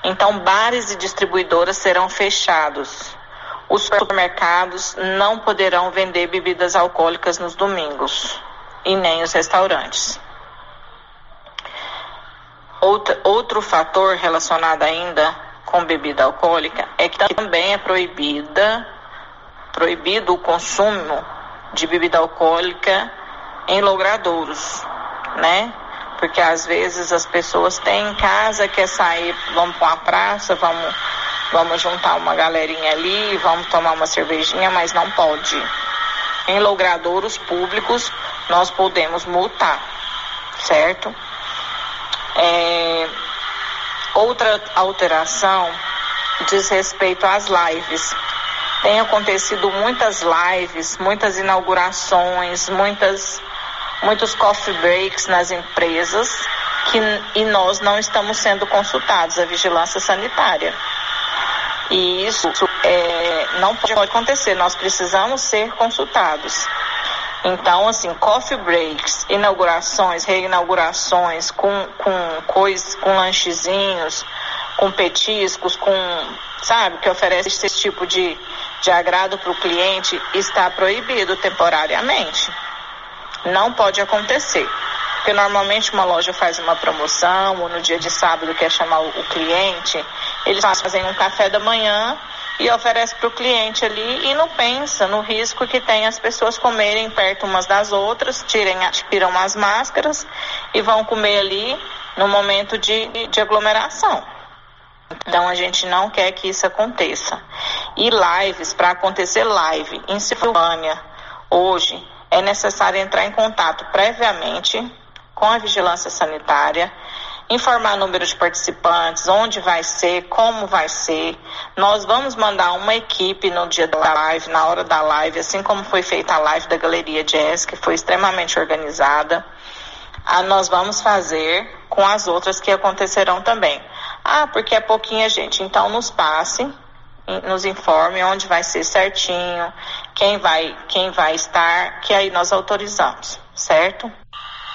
Então, bares e distribuidoras serão fechados. Os supermercados não poderão vender bebidas alcoólicas nos domingos e nem os restaurantes. Outra, outro fator relacionado ainda com bebida alcoólica é que também é proibida proibido o consumo de bebida alcoólica em logradouros, né? Porque às vezes as pessoas têm em casa, quer sair, vamos para uma praça, vamos vamos juntar uma galerinha ali, vamos tomar uma cervejinha, mas não pode. Em logradouros públicos, nós podemos multar, certo? É, outra alteração diz respeito às lives. Tem acontecido muitas lives, muitas inaugurações, muitas, muitos coffee breaks nas empresas que, e nós não estamos sendo consultados, a vigilância sanitária. E isso é, não pode acontecer, nós precisamos ser consultados. Então, assim, coffee breaks, inaugurações, reinaugurações, com, com coisas, com lanchezinhos, com petiscos, com, sabe, que oferece esse tipo de, de agrado para o cliente, está proibido temporariamente. Não pode acontecer. Porque normalmente uma loja faz uma promoção, ou no dia de sábado quer chamar o, cliente, eles fazem um café da manhã e oferece para o cliente ali e não pensa no risco que tem as pessoas comerem perto umas das outras, tirem, tiram as máscaras e vão comer ali no momento de, de aglomeração. Então a gente não quer que isso aconteça. E lives, para acontecer live em Silvânia, hoje, é necessário entrar em contato previamente com a vigilância sanitária, informar número de participantes, onde vai ser, como vai ser. Nós vamos mandar uma equipe no dia da live, na hora da live, assim como foi feita a live da Galeria Jazz, que foi extremamente organizada. Ah, nós vamos fazer com as outras que acontecerão também. Ah, porque é pouquinha gente. Então nos passe, nos informe onde vai ser certinho, quem vai, quem vai estar, que aí nós autorizamos, certo?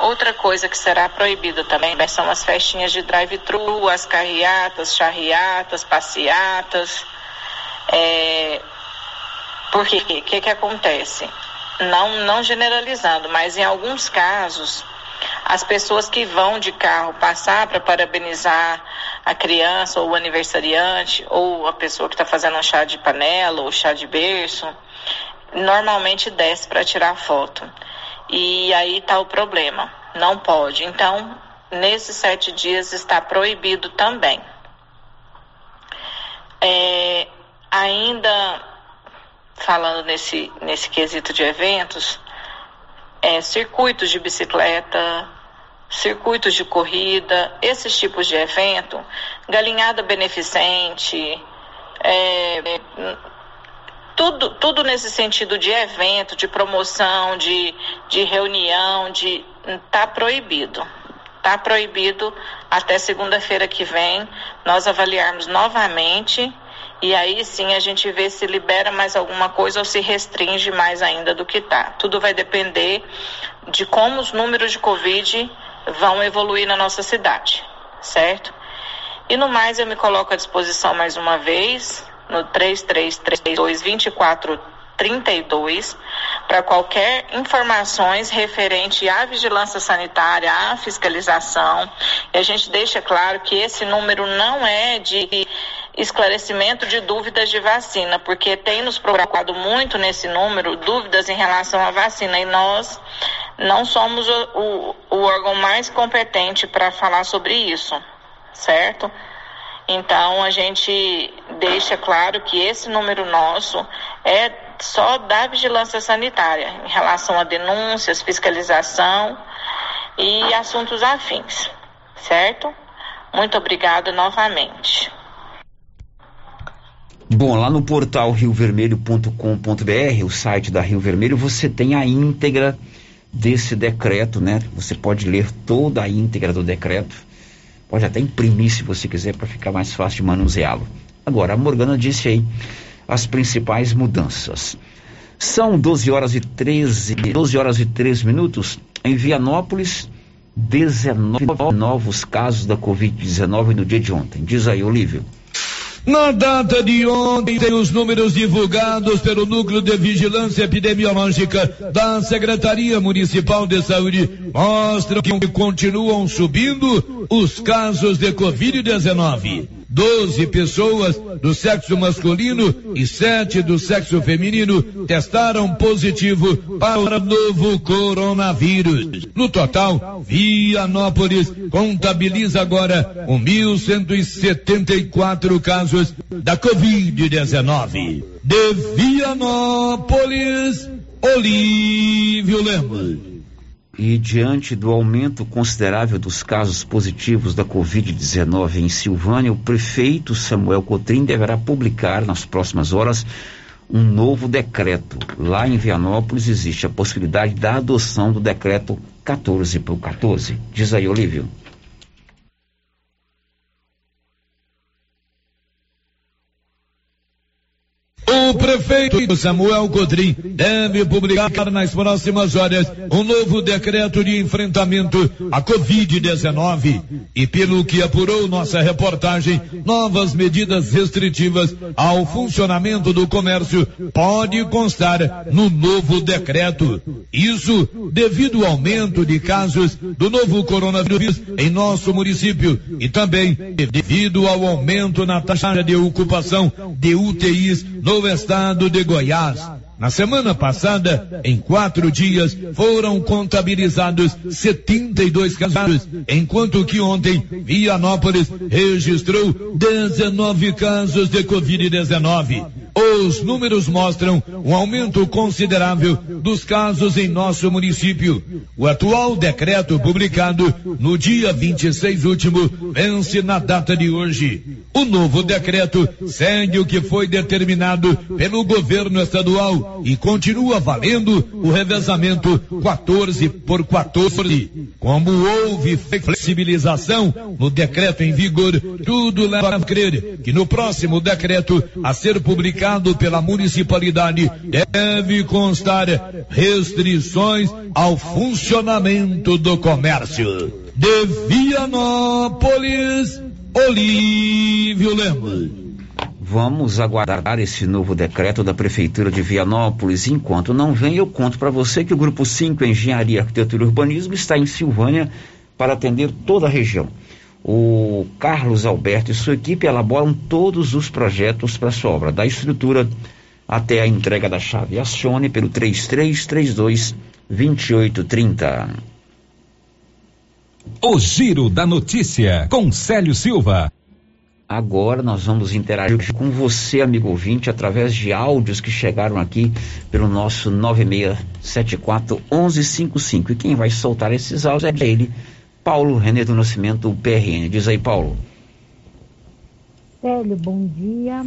Outra coisa que será proibida também né, são as festinhas de drive-thru, as carreatas, charreatas, passeatas. É... Por quê? O que, que acontece? Não, não generalizando, mas em alguns casos, as pessoas que vão de carro passar para parabenizar a criança ou o aniversariante, ou a pessoa que está fazendo um chá de panela ou chá de berço, normalmente desce para tirar foto. E aí está o problema. Não pode. Então, nesses sete dias está proibido também. É, ainda falando nesse, nesse quesito de eventos, é, circuitos de bicicleta, circuitos de corrida, esses tipos de evento, galinhada beneficente, é, tudo, tudo nesse sentido de evento, de promoção, de, de reunião, de tá proibido. Tá proibido até segunda-feira que vem nós avaliarmos novamente e aí sim a gente vê se libera mais alguma coisa ou se restringe mais ainda do que tá. Tudo vai depender de como os números de Covid vão evoluir na nossa cidade, certo? E no mais eu me coloco à disposição mais uma vez no 3332 2432 para qualquer informações referente à vigilância sanitária, à fiscalização. E a gente deixa claro que esse número não é de esclarecimento de dúvidas de vacina, porque tem nos procurado muito nesse número dúvidas em relação à vacina e nós não somos o, o, o órgão mais competente para falar sobre isso, certo? Então a gente deixa claro que esse número nosso é só da vigilância sanitária em relação a denúncias, fiscalização e assuntos afins, certo? Muito obrigada novamente. Bom, lá no portal riovermelho.com.br, o site da Rio Vermelho, você tem a íntegra desse decreto, né? Você pode ler toda a íntegra do decreto Pode até imprimir se você quiser para ficar mais fácil de manuseá-lo. Agora, a Morgana disse aí as principais mudanças. São 12 horas e 13, 12 horas e 3 minutos. Em Vianópolis, 19 novos casos da Covid-19 no dia de ontem. Diz aí, Olívio. Na data de ontem, os números divulgados pelo Núcleo de Vigilância Epidemiológica da Secretaria Municipal de Saúde mostram que continuam subindo os casos de Covid-19. 12 pessoas do sexo masculino e 7 do sexo feminino testaram positivo para o novo coronavírus. No total, Vianópolis contabiliza agora 1.174 casos da Covid-19. De Vianópolis, Olívio Lemos. E diante do aumento considerável dos casos positivos da Covid-19 em Silvânia, o prefeito Samuel Cotrim deverá publicar nas próximas horas um novo decreto. Lá em Vianópolis existe a possibilidade da adoção do decreto 14 por 14. Diz aí, Olívio. O prefeito Samuel Codrim deve publicar nas próximas horas um novo decreto de enfrentamento à Covid-19 e, pelo que apurou nossa reportagem, novas medidas restritivas ao funcionamento do comércio pode constar no novo decreto. Isso devido ao aumento de casos do novo coronavírus em nosso município e também devido ao aumento na taxa de ocupação de UTIs no estado de Goiás. Na semana passada, em quatro dias, foram contabilizados 72 casos, enquanto que ontem, Vianópolis registrou 19 casos de Covid-19. Os números mostram um aumento considerável dos casos em nosso município. O atual decreto publicado no dia 26 último vence na data de hoje. O novo decreto segue o que foi determinado pelo governo estadual e continua valendo o revezamento 14 por 14. Como houve flexibilização no decreto em vigor, tudo leva a crer que no próximo decreto a ser publicado pela municipalidade deve constar restrições ao funcionamento do comércio. De Vianópolis, Olívio Lemos. Vamos aguardar esse novo decreto da Prefeitura de Vianópolis. Enquanto não vem, eu conto para você que o Grupo 5 Engenharia, Arquitetura e Urbanismo está em Silvânia para atender toda a região. O Carlos Alberto e sua equipe elaboram todos os projetos para sua obra, da estrutura até a entrega da chave. Acione pelo 3332 2830. O Giro da Notícia, com Célio Silva. Agora nós vamos interagir com você, amigo ouvinte, através de áudios que chegaram aqui pelo nosso 9674 1155. E quem vai soltar esses áudios é ele, Paulo René do Nascimento, o PRN. Diz aí, Paulo. Célio, bom dia.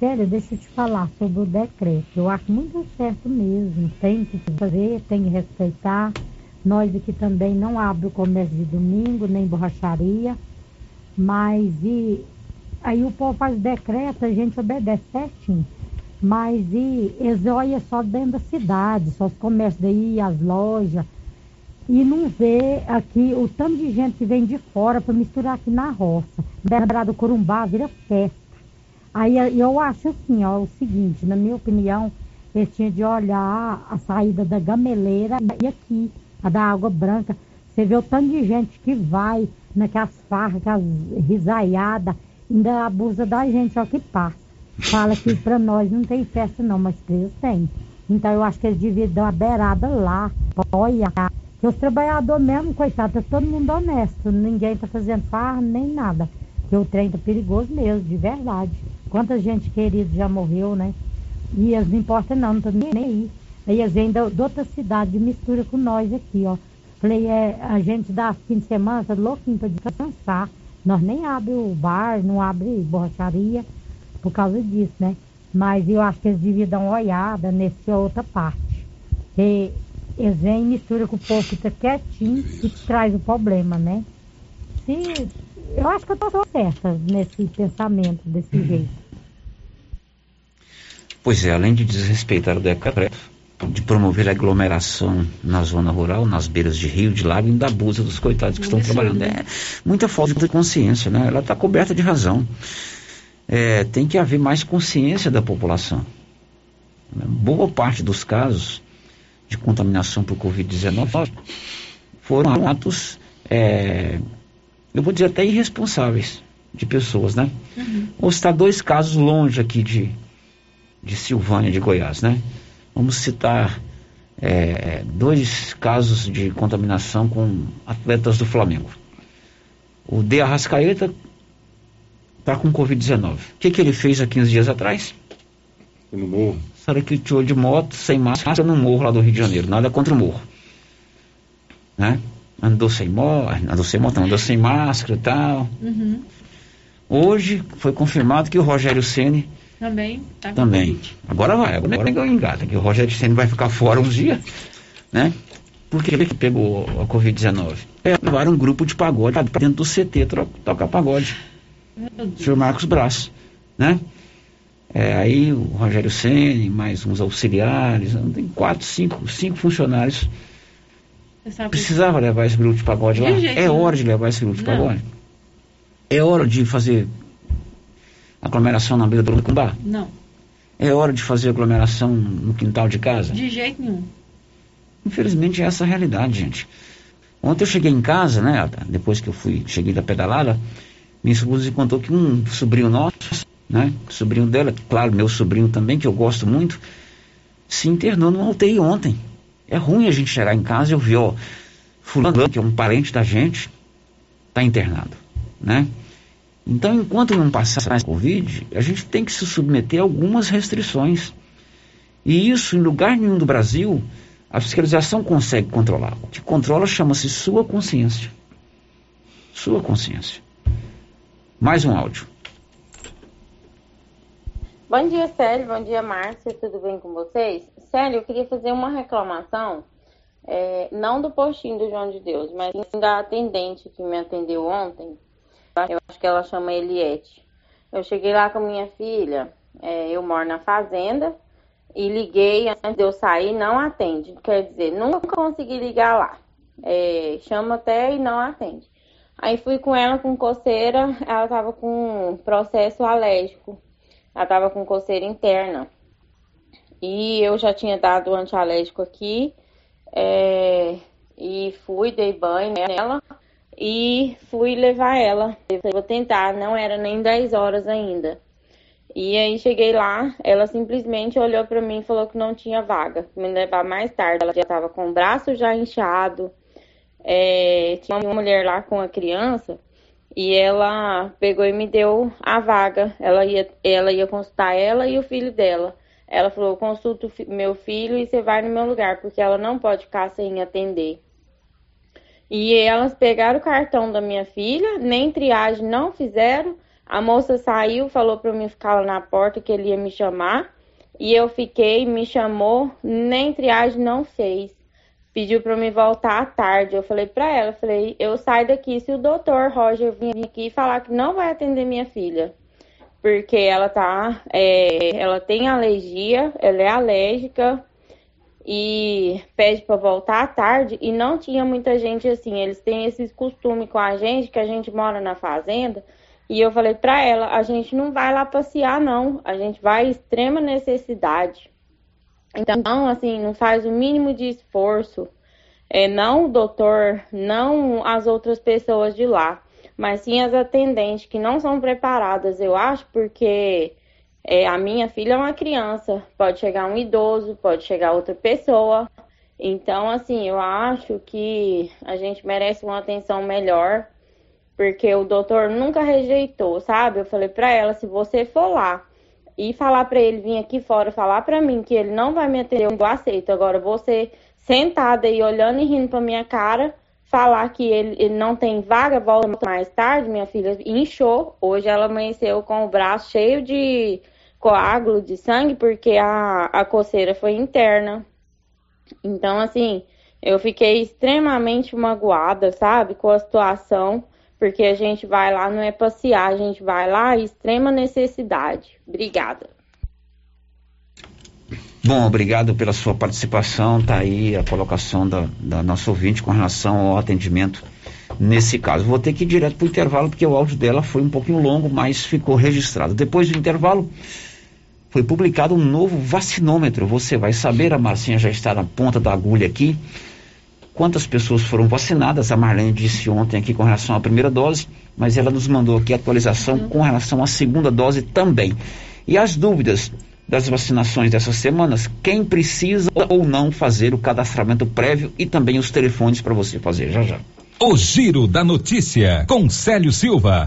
Célio, deixa eu te falar sobre o decreto. Eu acho muito certo mesmo. Tem que fazer, tem que respeitar. Nós aqui também não abre o comércio de domingo, nem borracharia. Mas e aí o povo faz decreto, a gente obedece certinho. Mas e olham só dentro da cidade, só os comércios daí, as lojas. E não vê aqui o tanto de gente que vem de fora para misturar aqui na roça. Beira do Corumbá vira festa. Aí eu acho assim, ó, o seguinte, na minha opinião, eles tinham de olhar a saída da gameleira e aqui, a da água branca. Você vê o tanto de gente que vai naquelas farras, aquelas risaiadas, ainda abusa da gente, ó, que passa. Fala que para nós não tem festa não, mas para eles tem. Então eu acho que eles deviam dar uma beirada lá, olha, que os trabalhadores mesmo, coitado, tá todo mundo honesto, ninguém tá fazendo farra nem nada. Porque o trem tá perigoso mesmo, de verdade. Quanta gente querida já morreu, né? E eles não importam não, não estão nem aí. Aí eles vêm da, de outra cidade, mistura com nós aqui, ó. Falei, é, a gente dá fim de semana, tá louquinho pra descansar. Nós nem abre o bar, não abre borracharia por causa disso, né? Mas eu acho que eles deviam dar uma olhada nessa outra parte. Que eles vêm e misturam com o povo que tá quietinho e que traz o problema, né? Se, eu acho que eu tô certa nesse pensamento, desse jeito. Pois é, além de desrespeitar o decreto, de promover a aglomeração na zona rural, nas beiras de rio, de lago, e da abusa dos coitados que estão trabalhando. É muita falta de consciência, né? Ela está coberta de razão. É, tem que haver mais consciência da população. Boa parte dos casos de contaminação por Covid-19 foram atos, é, eu vou dizer até irresponsáveis. de pessoas, né? Uhum. Vou citar dois casos longe aqui de, de Silvânia, de Goiás, né? Vamos citar é, dois casos de contaminação com atletas do Flamengo. O De Arrascaeta está com Covid-19. O que, que ele fez há 15 dias atrás? Foi no morro. Saraquitou de moto, sem máscara, no morro lá do Rio de Janeiro. Nada contra o morro. Né? Andou sem moto, andou sem moto, andou sem máscara e tal. Uhum. Hoje foi confirmado que o Rogério Ceni também tá também. Agora vai, agora ninguém engata, que o Rogério Ceni vai ficar fora uns dias, né? Porque ele que pegou a Covid-19. É, levaram um grupo de pagode para dentro do CT tocar pagode. O senhor Marcos Braz, né? É, aí o Rogério Ceni, mais uns auxiliares, tem quatro, cinco, cinco funcionários. Precisava levar esse grupo de pagode lá? É hora de levar esse grupo de pagode? É hora de fazer aglomeração na beira do Cumbá? Não. É hora de fazer aglomeração no quintal de casa? De jeito nenhum. Infelizmente é essa a realidade, gente. Ontem eu cheguei em casa, né? Depois que eu fui, cheguei da pedalada, minha esposa me contou que um sobrinho nosso, né? Sobrinho dela, claro, meu sobrinho também, que eu gosto muito, se internou no UTI ontem. É ruim a gente chegar em casa e ouvir, ó, fulano, que é um parente da gente, está internado, né? Então, enquanto não passar mais Covid, a gente tem que se submeter a algumas restrições. E isso, em lugar nenhum do Brasil, a fiscalização consegue controlar. O que controla chama-se sua consciência. Sua consciência. Mais um áudio. Bom dia, Célio. Bom dia, Márcia. Tudo bem com vocês? Célio, eu queria fazer uma reclamação, é, não do postinho do João de Deus, mas da atendente que me atendeu ontem. Eu acho que ela chama Eliette. Eu cheguei lá com minha filha, é, eu moro na fazenda, e liguei antes de eu sair, não atende. Quer dizer, nunca consegui ligar lá. É, chama até e não atende. Aí fui com ela com coceira, ela tava com processo alérgico. Ela tava com coceira interna. E eu já tinha dado antialérgico aqui. É, e fui, dei banho nela e fui levar ela. Eu vou tentar, não era nem 10 horas ainda. E aí cheguei lá, ela simplesmente olhou para mim e falou que não tinha vaga, me levar mais tarde. Ela já estava com o braço já inchado. É, tinha uma mulher lá com a criança e ela pegou e me deu a vaga. Ela ia, ela ia consultar ela e o filho dela. Ela falou: consulta meu filho e você vai no meu lugar, porque ela não pode ficar sem atender. E elas pegaram o cartão da minha filha, nem triagem não fizeram. A moça saiu, falou para mim ficar lá na porta que ele ia me chamar. E eu fiquei, me chamou, nem triagem não fez. Pediu para me voltar à tarde. Eu falei para ela, falei, eu saio daqui se o doutor Roger vir aqui falar que não vai atender minha filha. Porque ela tá, é, ela tem alergia, ela é alérgica e pede para voltar à tarde e não tinha muita gente assim. Eles têm esse costume com a gente que a gente mora na fazenda e eu falei para ela, a gente não vai lá passear não, a gente vai extrema necessidade. Então, assim, não faz o mínimo de esforço. É, não o doutor, não as outras pessoas de lá, mas sim as atendentes que não são preparadas, eu acho, porque é, a minha filha é uma criança, pode chegar um idoso, pode chegar outra pessoa. Então, assim, eu acho que a gente merece uma atenção melhor porque o doutor nunca rejeitou, sabe? Eu falei para ela, se você for lá e falar para ele vir aqui fora falar para mim que ele não vai me atender, eu aceito. Agora você sentada aí olhando e rindo para minha cara, falar que ele, ele, não tem vaga, volta mais tarde, minha filha inchou. Hoje ela amanheceu com o braço cheio de coágulo de sangue porque a, a coceira foi interna. Então, assim, eu fiquei extremamente magoada, sabe, com a situação porque a gente vai lá, não é passear, a gente vai lá, extrema necessidade. Obrigada. Bom, obrigado pela sua participação. Tá aí a colocação da, da nossa ouvinte com relação ao atendimento nesse caso. Vou ter que ir direto para o intervalo, porque o áudio dela foi um pouquinho longo, mas ficou registrado. Depois do intervalo, foi publicado um novo vacinômetro. Você vai saber, a Marcinha já está na ponta da agulha aqui quantas pessoas foram vacinadas. A Marlene disse ontem aqui com relação à primeira dose, mas ela nos mandou aqui a atualização com relação à segunda dose também. E as dúvidas das vacinações dessas semanas, quem precisa ou não fazer o cadastramento prévio e também os telefones para você fazer já já. O Giro da Notícia, com Célio Silva.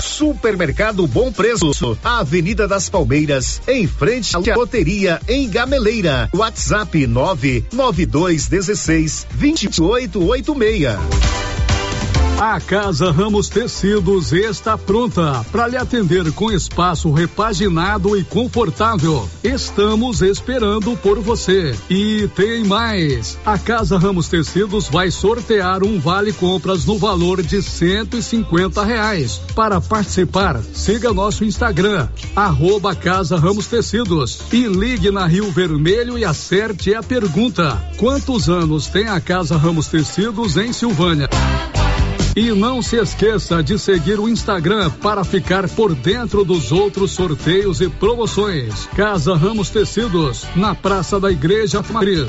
Supermercado Bom Preço, Avenida das Palmeiras, em frente à loteria em Gameleira. WhatsApp 99216 2886. A Casa Ramos Tecidos está pronta para lhe atender com espaço repaginado e confortável. Estamos esperando por você. E tem mais. A Casa Ramos Tecidos vai sortear um vale compras no valor de 150 reais. Para participar, siga nosso Instagram, arroba Casa Ramos Tecidos e ligue na Rio Vermelho e acerte a pergunta: quantos anos tem a Casa Ramos Tecidos em Silvânia? E não se esqueça de seguir o Instagram para ficar por dentro dos outros sorteios e promoções. Casa Ramos Tecidos, na Praça da Igreja Matriz.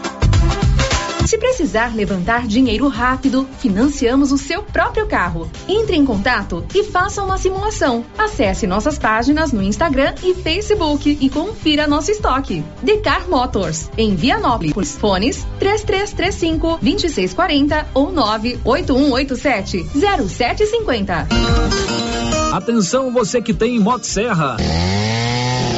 Se precisar levantar dinheiro rápido, financiamos o seu próprio carro. Entre em contato e faça uma simulação. Acesse nossas páginas no Instagram e Facebook e confira nosso estoque. Decar Motors, em Vianópolis. Fones 3335 2640 ou 98187 0750. Atenção você que tem Motosserra.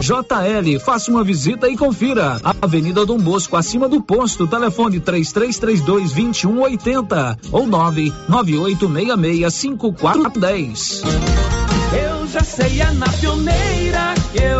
JL, faça uma visita e confira. Avenida Dom Bosco, acima do posto, telefone 3332 2180 ou 998665410. Eu já sei, é na pioneira eu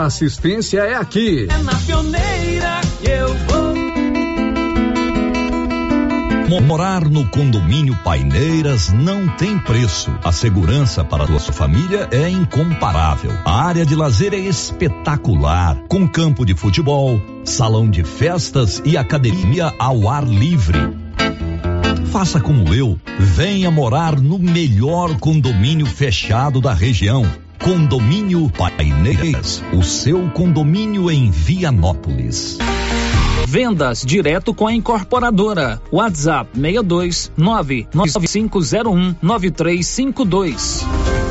assistência é aqui. É na pioneira que eu vou. Morar no condomínio Paineiras não tem preço. A segurança para a sua família é incomparável. A área de lazer é espetacular, com campo de futebol, salão de festas e academia ao ar livre. Faça como eu, venha morar no melhor condomínio fechado da região. Condomínio Paineiras, o seu condomínio em Vianópolis. Vendas direto com a incorporadora. WhatsApp 62 99501 9352.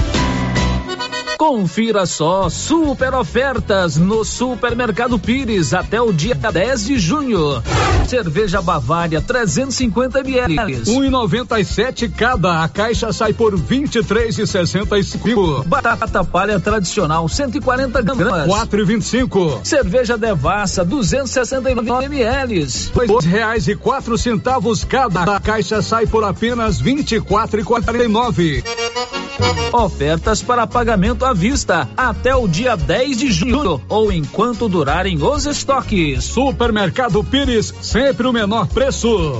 Confira só super ofertas no Supermercado Pires até o dia 10 de junho. Cerveja Bavária 350 ml. 1,97 cada. A caixa sai por 23,65. Batata palha tradicional 140 gramas. 4,25. Cerveja Devassa 269 ml. Dois reais e quatro centavos cada. A caixa sai por apenas 24,49. Ofertas para pagamento à vista até o dia 10 de junho ou enquanto durarem os estoques. Supermercado Pires, sempre o menor preço.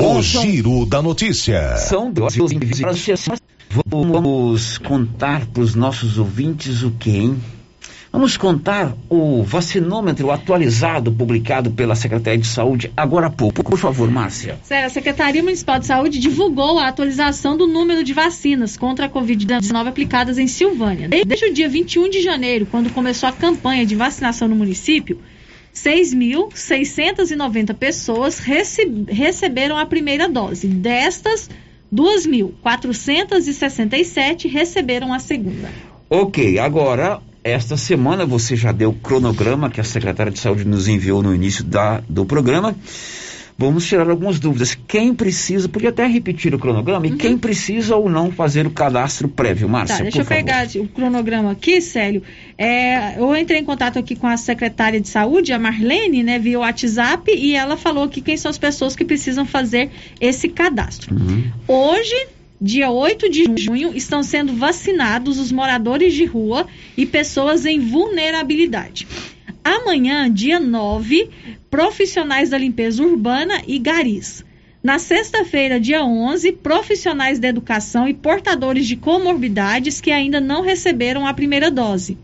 O Giro da Notícia. São doze Vamos contar para os nossos ouvintes o que, hein? Vamos contar o vacinômetro atualizado publicado pela Secretaria de Saúde agora há pouco. Por favor, Márcia. Sério, a Secretaria Municipal de Saúde divulgou a atualização do número de vacinas contra a Covid-19 aplicadas em Silvânia. Desde o dia 21 de janeiro, quando começou a campanha de vacinação no município, 6.690 pessoas receb receberam a primeira dose. Destas, 2.467 receberam a segunda. Ok, agora, esta semana você já deu o cronograma que a secretária de saúde nos enviou no início da, do programa. Vamos tirar algumas dúvidas. Quem precisa, podia até repetir o cronograma, Uhum. e quem precisa ou não fazer o cadastro prévio, Márcia, Tá, deixa eu favor. pegar o cronograma aqui, Célio. É, eu entrei em contato aqui com a secretária de saúde, a Marlene, né, via WhatsApp, e ela falou aqui quem são as pessoas que precisam fazer esse cadastro. Hoje, dia 8 de junho, estão sendo vacinados os moradores de rua e pessoas em vulnerabilidade. Amanhã, dia 9, profissionais da limpeza urbana e garis. Na sexta-feira, dia 11, profissionais da educação e portadores de comorbidades que ainda não receberam a primeira dose.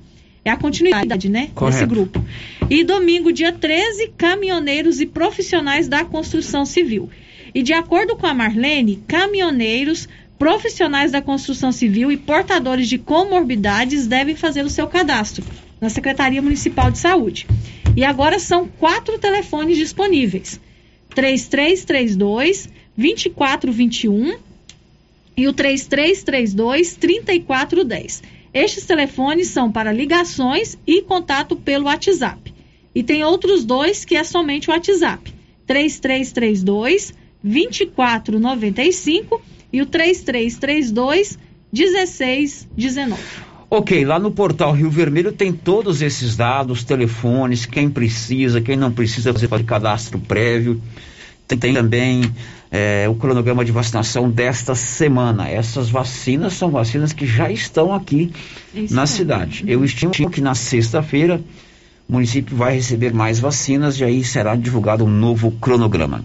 É a continuidade, né? Correto. Desse grupo. E domingo, dia 13, caminhoneiros e profissionais da construção civil. E de acordo com a Marlene, caminhoneiros, profissionais da construção civil e portadores de comorbidades devem fazer o seu cadastro na Secretaria Municipal de Saúde. E agora são quatro telefones disponíveis: 3332 2421 e o 3332 3410. Estes telefones são para ligações e contato pelo WhatsApp. E tem outros dois que é somente o WhatsApp: 3332 2495 e o 3332 1619. Ok, lá no portal Rio Vermelho tem todos esses dados, telefones, quem precisa, quem não precisa fazer cadastro prévio. Tem, tem também é, o cronograma de vacinação desta semana. Essas vacinas são vacinas que já estão aqui Isso na é. cidade. Eu estimo que na sexta-feira o município vai receber mais vacinas e aí será divulgado um novo cronograma.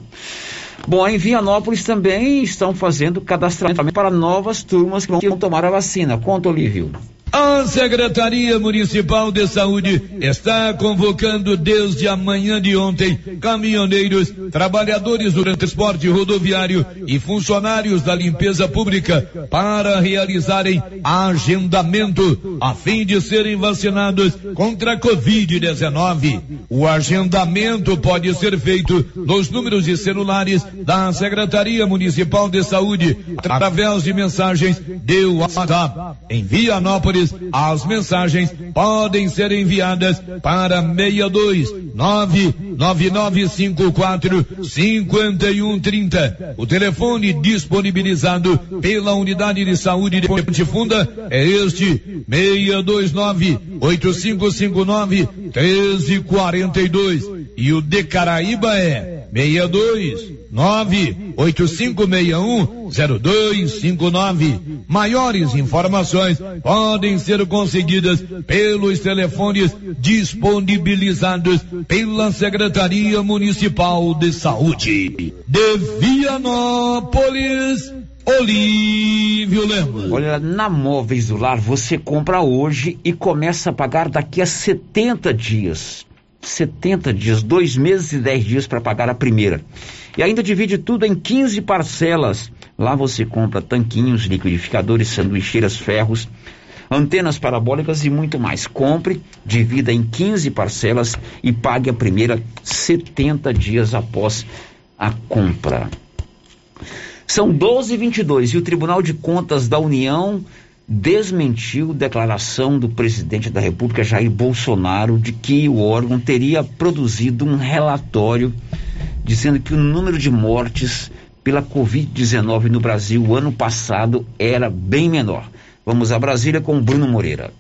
Bom, em Vianópolis também estão fazendo cadastramento para novas turmas que vão tomar a vacina. Conta, Olívio. A Secretaria Municipal de Saúde está convocando desde a manhã de ontem caminhoneiros, trabalhadores do transporte rodoviário e funcionários da limpeza pública para realizarem agendamento a fim de serem vacinados contra a Covid-19. O agendamento pode ser feito nos números de celulares da Secretaria Municipal de Saúde através de mensagens de WhatsApp. Em Vianópolis, as mensagens podem ser enviadas para 62 99954 5130. O telefone disponibilizado pela Unidade de Saúde de Ponte Funda é este 629 8559 1342 e o de Caraíba é 62 985610259. Maiores informações podem ser conseguidas pelos telefones disponibilizados pela Secretaria Municipal de Saúde. De Vianópolis, Olívio Lemos. Olha, na Móveis do Lar você compra hoje e começa a pagar daqui a 70 dias. 70 dias, dois meses e 10 dias para pagar a primeira. E ainda divide tudo em 15 parcelas. Lá você compra tanquinhos, liquidificadores, sanduicheiras, ferros, antenas parabólicas e muito mais. Compre, divida em 15 parcelas e pague a primeira 70 dias após a compra. São 12 e 22 e o Tribunal de Contas da União desmentiu declaração do presidente da República, Jair Bolsonaro, de que o órgão teria produzido um relatório dizendo que o número de mortes pela Covid-19 no Brasil o ano passado era bem menor. Vamos a Brasília com Bruno Moreira.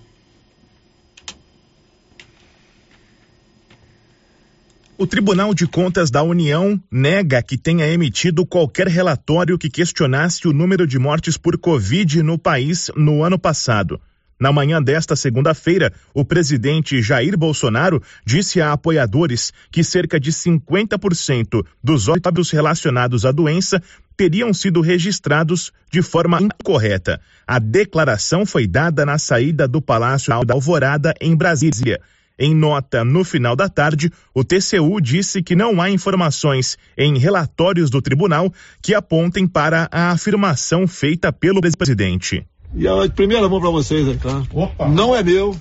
O Tribunal de Contas da União nega que tenha emitido qualquer relatório que questionasse o número de mortes por Covid no país no ano passado. Na manhã desta segunda-feira, o presidente Jair Bolsonaro disse a apoiadores que cerca de 50% dos óbitos relacionados à doença teriam sido registrados de forma incorreta. A declaração foi dada na saída do Palácio da Alvorada, em Brasília. Em nota no final da tarde, o TCU disse que não há informações em relatórios do tribunal que apontem para a afirmação feita pelo presidente. E a primeira mão para vocês aí, tá? Não é meu,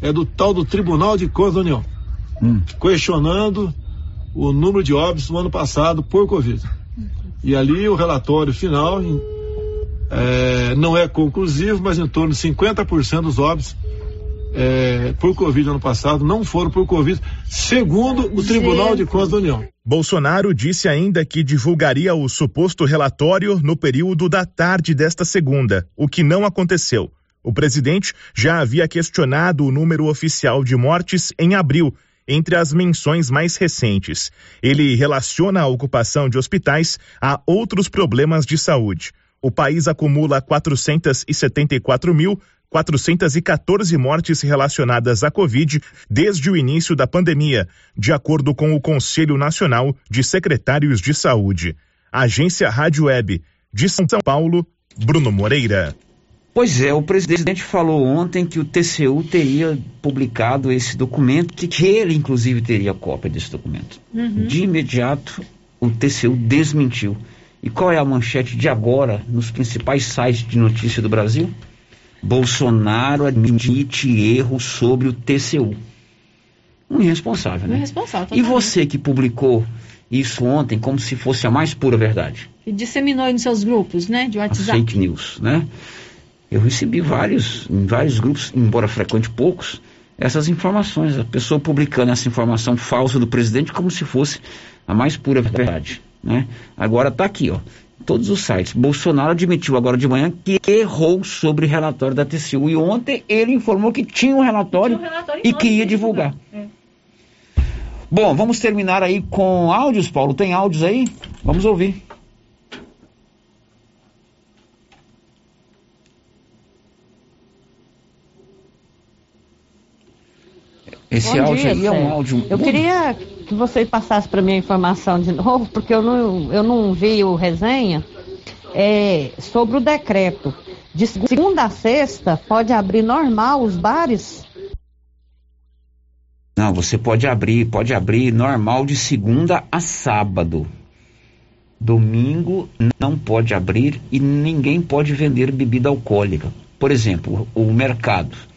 é do tal do Tribunal de Contas da União. Questionando o número de óbitos no ano passado por Covid. E ali o relatório final é, não é conclusivo, mas em torno de 50% dos óbitos é, por Covid no ano passado não foram por Covid, segundo o Tribunal de Contas da União. Bolsonaro disse ainda que divulgaria o suposto relatório no período da tarde desta segunda, o que não aconteceu. O presidente já havia questionado o número oficial de mortes em abril, entre as menções mais recentes. Ele relaciona a ocupação de hospitais a outros problemas de saúde. O país acumula 474.414 mortes relacionadas à Covid desde o início da pandemia, de acordo com o Conselho Nacional de Secretários de Saúde. Agência Rádio Web de São Paulo, Bruno Moreira. Pois é, o presidente falou ontem que o TCU teria publicado esse documento, que, que ele, inclusive, teria cópia desse documento. Uhum. De imediato, o TCU desmentiu. E qual é a manchete de agora nos principais sites de notícia do Brasil? Bolsonaro admite erro sobre o TCU. Um irresponsável, né? Irresponsável, E você que publicou isso ontem como se fosse a mais pura verdade? Que disseminou aí nos seus grupos, né? De WhatsApp. fake news, né? Eu recebi vários, em vários grupos, embora frequente poucos, essas informações, a pessoa publicando essa informação falsa do presidente como se fosse a mais pura verdade, né? Agora tá aqui, ó, todos os sites. Bolsonaro admitiu agora de manhã que errou sobre o relatório da TCU e ontem ele informou que tinha um relatório, Tinha um relatório e que ia divulgar. É. Bom, vamos terminar aí com áudios, Paulo. Tem áudios aí? Vamos ouvir. Esse Bom áudio dia, aí é um áudio. Eu queria que você passasse para mim a informação de novo, porque eu não, eu não vi o resenha, é, sobre o decreto. De segunda a sexta, pode abrir normal os bares? Não, você pode abrir, pode abrir normal de segunda a sábado. Domingo não pode abrir e ninguém pode vender bebida alcoólica. Por exemplo, o mercado.